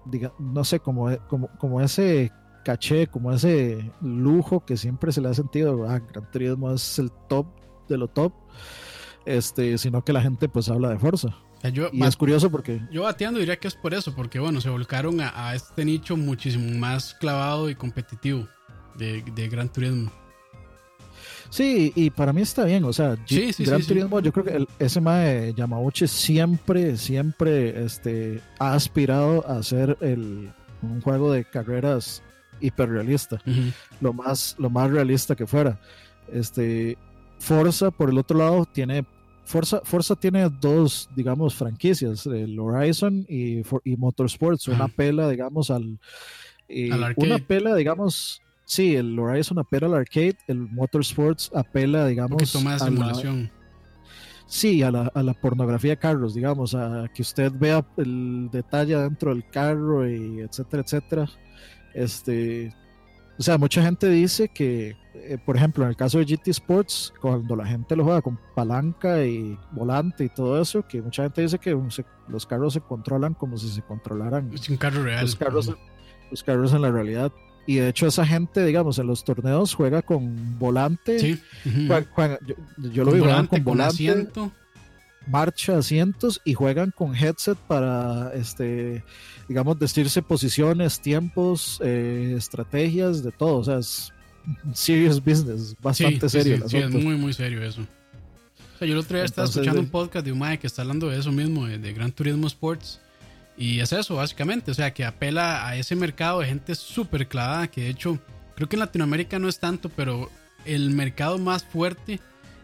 diga, no sé, como, como, como ese caché, como ese lujo que siempre se le ha sentido. Ah, Gran Turismo es el top de lo top, este, sino que la gente pues habla de fuerza. y es curioso porque... Yo bateando diría que es por eso, porque bueno, se volcaron a, este nicho muchísimo más clavado y competitivo de, Gran Turismo. Sí, y para mí está bien, o sea, Gran Turismo, yo creo que el, ese de Yamauchi siempre, siempre este, ha aspirado a ser el, un juego de carreras hiperrealista, lo, más, lo más realista que fuera. Este, Forza, por el otro lado, tiene. Forza, Forza tiene dos, digamos, franquicias, el Horizon y, y Motorsports. Una pela, digamos, al. una pela, digamos. Sí, el Horizon apela al arcade, el Motorsports apela, digamos. Un más simulación. sí, a la, a la, pornografía de carros, digamos, a que usted vea el detalle dentro del carro y etcétera, etcétera. Este, o sea, mucha gente dice que eh, por ejemplo, en el caso de GT Sports, cuando la gente lo juega con palanca y volante y todo eso, que mucha gente dice que los carros se controlan como si se controlaran. Es un carro real. Los carros, los carros en la realidad. Y de hecho esa gente, digamos, en los torneos juega con volante. Sí. yo, lo vi, con volante. Marcha, asientos y juegan con headset para, este, digamos, decirse posiciones, tiempos, eh, estrategias, de todo. O sea, es serious business, bastante serio. Sí, es muy, muy serio eso. yo el otro día estaba escuchando un podcast de un que está hablando de eso mismo, de, Gran Turismo Sports. Y es eso, básicamente. O sea, que apela a ese mercado de gente súper clavada. Que de hecho, creo que en Latinoamérica no es tanto, pero el mercado más fuerte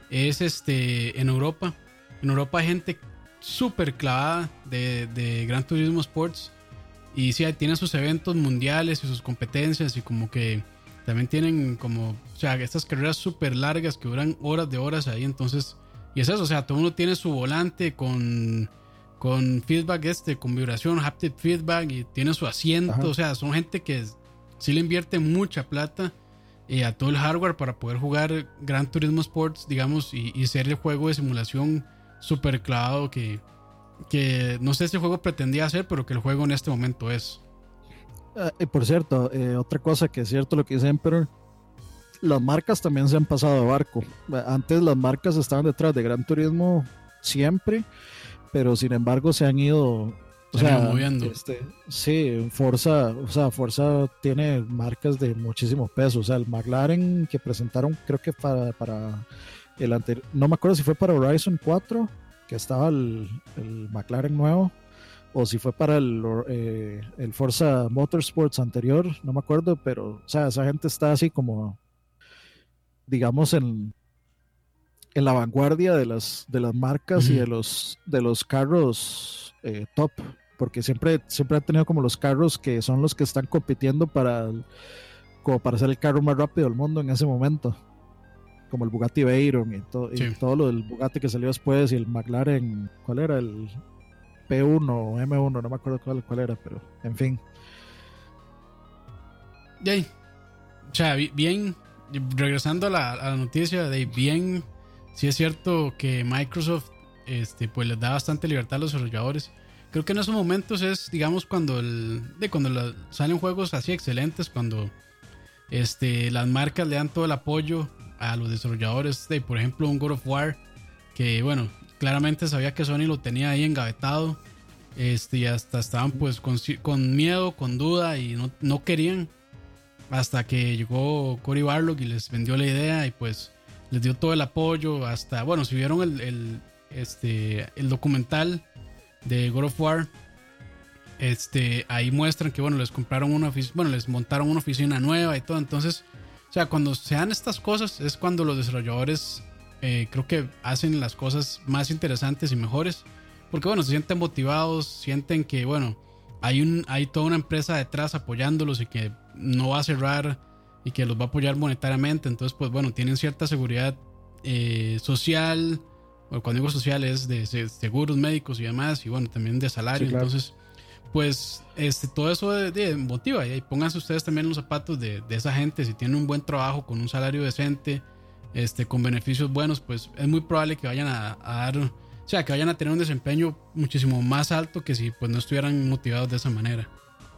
es este en Europa. En Europa hay gente súper clavada de, de Gran Turismo Sports. Y sí, tiene sus eventos mundiales y sus competencias y como que también tienen como, o sea, estas carreras súper largas que duran horas de horas ahí, entonces, y es eso, o sea, todo uno tiene su volante con, con feedback este, con vibración, haptic feedback y tiene su asiento. O sea, son gente que sí le invierte mucha plata y a todo el hardware para poder jugar Gran Turismo Sports, digamos, y, ser el juego de simulación súper clavado que, que no sé si el juego pretendía hacer, pero que el juego en este momento es. Ah, y por cierto, eh, otra cosa que es cierto lo que dice Emperor, las marcas también se han pasado de barco. Antes las marcas estaban detrás de Gran Turismo siempre, pero sin embargo se han ido o sea, este, sí, Forza, o sea, Forza tiene marcas de muchísimo peso. O sea, el McLaren que presentaron, creo que para, para el anterior, no me acuerdo si fue para Horizon 4, que estaba el, McLaren nuevo, o si fue para el, eh, el Forza Motorsports anterior, no me acuerdo, pero, o sea, esa gente está así como, digamos, en, en la vanguardia de las, de las marcas y de los, de los carros eh, top porque siempre, siempre ha tenido como los carros que son los que están compitiendo para, como para ser el carro más rápido del mundo en ese momento. Como el Bugatti Veyron y, todo lo del Bugatti que salió después y el McLaren, ¿cuál era? El P1 o M1, no me acuerdo cuál, cuál era, pero en fin. Yay. O sea, bien, regresando a la, a la noticia de bien, sí es cierto que Microsoft este, pues les da bastante libertad a los desarrolladores creo que en esos momentos es, digamos, cuando el, de cuando salen juegos así excelentes, cuando este, las marcas le dan todo el apoyo a los desarrolladores de, por ejemplo, un God of War, que bueno, claramente sabía que Sony lo tenía ahí engavetado, este, y hasta estaban pues con, con miedo, con duda y no, no, querían, hasta que llegó Cory Barlog y les vendió la idea y pues les dio todo el apoyo, hasta, bueno, si vieron el, el este, el documental de God of War, este, ahí muestran que, bueno, les compraron una bueno, les montaron una oficina nueva y todo. Entonces, sea, cuando se dan estas cosas es cuando los desarrolladores eh, creo que hacen las cosas más interesantes y mejores. Porque, bueno, se sienten motivados, sienten que, bueno, hay, un, hay toda una empresa detrás apoyándolos y que no va a cerrar y que los va a apoyar monetariamente. Entonces, pues, bueno, tienen cierta seguridad eh, social cuando digo social es de seguros médicos y demás, y bueno, también de salario. Entonces, pues este, todo eso de, motiva. Y pónganse ustedes también los zapatos de, esa gente. Si tienen un buen trabajo con un salario decente, este, con beneficios buenos, pues es muy probable que vayan a, dar, o sea, que vayan a tener un desempeño muchísimo más alto que si pues no estuvieran motivados de esa manera.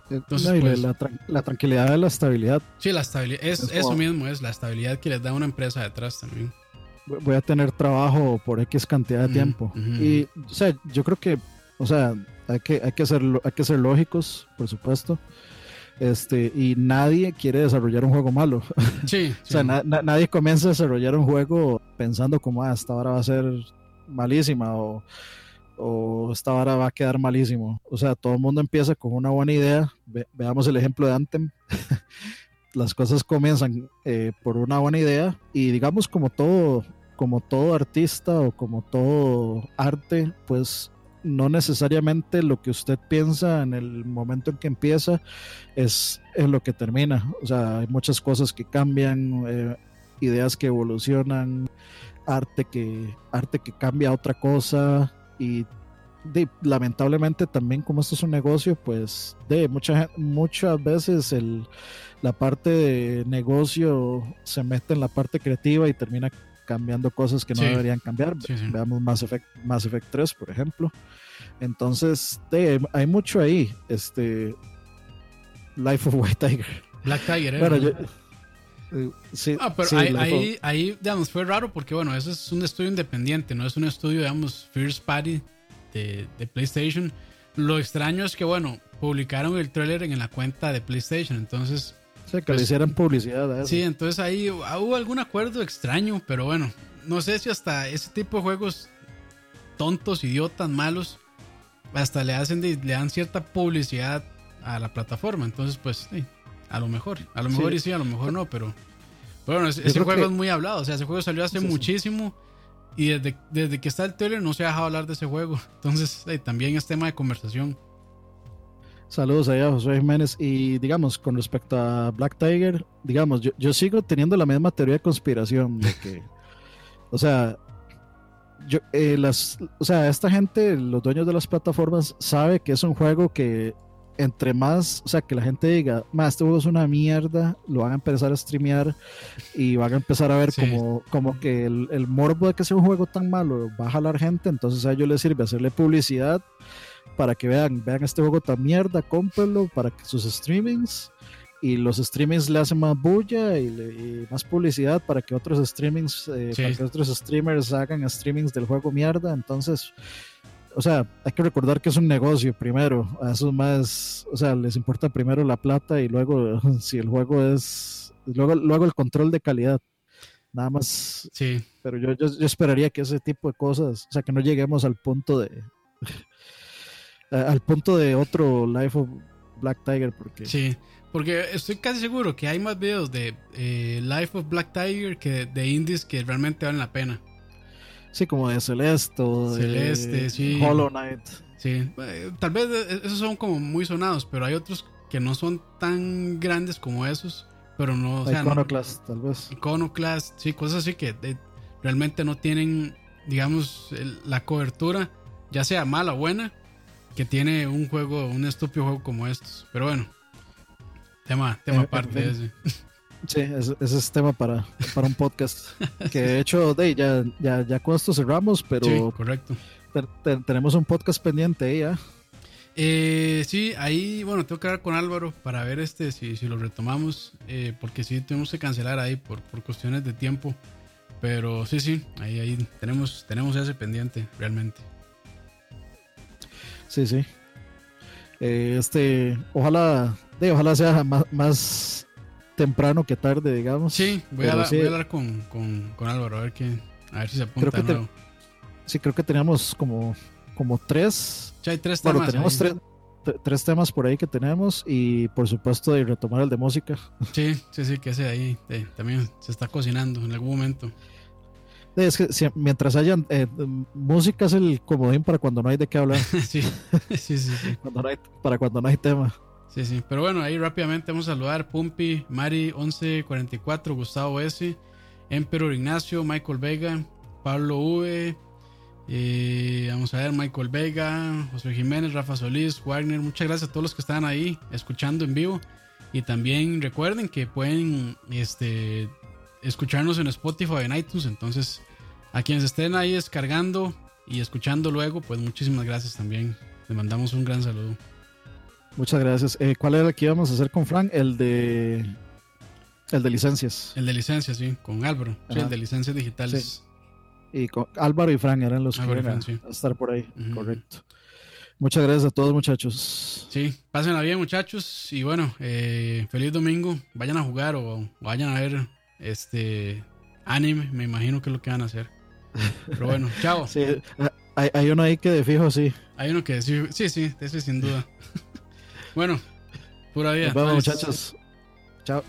Entonces, pues, la, tranquilidad de la estabilidad. Sí, la estabilidad, es, eso mismo es la estabilidad que les da una empresa detrás también voy a tener trabajo por X cantidad de tiempo. Y, o sea, yo creo que, o sea, hay que, hay que, ser, hay que ser lógicos, por supuesto. Este, y nadie quiere desarrollar un juego malo. Sí. o sea, nadie comienza a desarrollar un juego pensando como, ah, esta hora va a ser malísima o, o esta hora va a quedar malísimo. O sea, todo el mundo empieza con una buena idea. veamos el ejemplo de Anthem. Las cosas comienzan eh, por una buena idea y digamos como todo como todo artista o como todo arte, pues no necesariamente lo que usted piensa en el momento en que empieza es lo que termina. O sea, hay muchas cosas que cambian, eh, ideas que evolucionan, arte que, arte que cambia a otra cosa y lamentablemente también como esto es un negocio, pues de mucha, muchas veces el, la parte de negocio se mete en la parte creativa y termina cambiando cosas que no deberían cambiar. Veamos Mass Effect, Mass Effect 3, por ejemplo. Entonces, hay mucho ahí. Este Life of White Tiger. Black Tiger, ¿eh? Bueno, yo, eh, sí, ah, pero ahí, ahí, digamos, fue raro porque, bueno, eso es un estudio independiente, no es un estudio, digamos, First Party de, de PlayStation. Lo extraño es que, bueno, publicaron el trailer en la cuenta de PlayStation, entonces que le hicieran publicidad. Sí, entonces ahí hubo algún acuerdo extraño, pero bueno, no sé si hasta ese tipo de juegos tontos, idiotas, malos, hasta le hacen le dan cierta publicidad a la plataforma. Entonces, pues, sí, a lo mejor, a lo mejor sí, y sí, a lo mejor no, pero, bueno, ese, juego es muy hablado. O sea, ese juego salió hace muchísimo. Y desde, desde que está el trailer no se ha dejado hablar de ese juego. Entonces, también es tema de conversación. Saludos allá, José Jiménez. Y digamos, con respecto a Black Tiger, digamos, yo, yo sigo teniendo la misma teoría de conspiración de que, o sea, yo, eh, las, o sea, esta gente, los dueños de las plataformas, sabe que es un juego que entre más, o sea, que la gente diga, más este juego es una mierda, lo van a empezar a streamear y van a empezar a ver como, como que el, el, morbo de que sea un juego tan malo va a jalar gente, entonces a ellos les sirve hacerle publicidad para que vean, vean este juego tan mierda, cómprenlo para que sus streamings y los streamings le hacen más bulla y, le, y más publicidad para que otros streamings, eh, sí. para que otros streamers hagan streamings del juego mierda. Entonces, o sea, hay que recordar que es un negocio primero. A esos más, o sea, les importa primero la plata y luego si el juego es, luego, luego el control de calidad. Nada más. Sí. Pero yo, yo, yo esperaría que ese tipo de cosas, o sea, que no lleguemos al punto de, al punto de otro Life of Black Tiger, porque. Sí. Porque estoy casi seguro que hay más videos de eh, Life of Black Tiger que de indies que realmente valen la pena. Sí, como de Celeste o Celeste, de sí. Hollow Knight. Sí, eh, tal vez esos son como muy sonados, pero hay otros que no son tan grandes como esos. Pero no. O sea, Iconoclast, no, tal vez. Iconoclast, sí, cosas así que de, realmente no tienen, digamos, el, la cobertura, ya sea mala o buena, que tiene un juego, un estúpido juego como estos. Pero bueno, Tema, tema eh, aparte de ese. Sí, ese, ese, es tema para, para un podcast. que de hecho, de, ya, ya, ya con esto cerramos, pero. Sí, correcto. Te, te, tenemos un podcast pendiente ahí ya. Eh, sí, ahí, bueno, tengo que hablar con Álvaro para ver este si, si lo retomamos. Eh, porque sí, tenemos que cancelar ahí por, por cuestiones de tiempo. Pero sí, sí, ahí, ahí tenemos, tenemos ese pendiente, realmente. Sí, sí. Eh, este, ojalá, de, ojalá sea más, más, temprano que tarde, digamos. Sí, voy, a, sí, voy a, hablar con, con, con, Álvaro a ver, qué, a ver si se apunta creo que nuevo. Te, sí, creo que teníamos como, como tres. Ya hay tres bueno, temas. tenemos tres, tres, temas por ahí que tenemos y por supuesto de retomar el de música. Sí, sí, sí, que ese ahí eh, también se está cocinando en algún momento. Es que si, mientras hayan eh, música es el comodín para cuando no hay de qué hablar. sí, sí, sí. sí. Cuando no hay, para cuando no hay tema. Sí, sí. Pero bueno, ahí rápidamente vamos a saludar Pumpi, Mari 1144, Gustavo S, Emperor Ignacio, Michael Vega, Pablo V. Eh, vamos a ver, Michael Vega, José Jiménez, Rafa Solís, Wagner. Muchas gracias a todos los que están ahí escuchando en vivo. Y también recuerden que pueden este, escucharnos en Spotify en iTunes. Entonces, a quienes estén ahí descargando y escuchando luego, pues muchísimas gracias también. Le mandamos un gran saludo. Muchas gracias. Eh, ¿Cuál era el que íbamos a hacer con Frank? El de. El de licencias. El de licencias, sí, con Álvaro. Sí, el de licencias digitales. Sí. Y con Álvaro y Frank eran los Álvaro que iban a, sí. a, estar por ahí. Uh -huh. Correcto. Muchas gracias a todos, muchachos. Sí, pásenla bien, muchachos. Y bueno, eh, feliz domingo. Vayan a jugar o vayan a ver este anime, me imagino que es lo que van a hacer. Pero bueno, chao. Sí, hay, hay, uno ahí que de fijo sí. Hay uno que sí, sí, sí, ese sin duda. bueno, pura vida. Nos vemos, muchachos. Chao.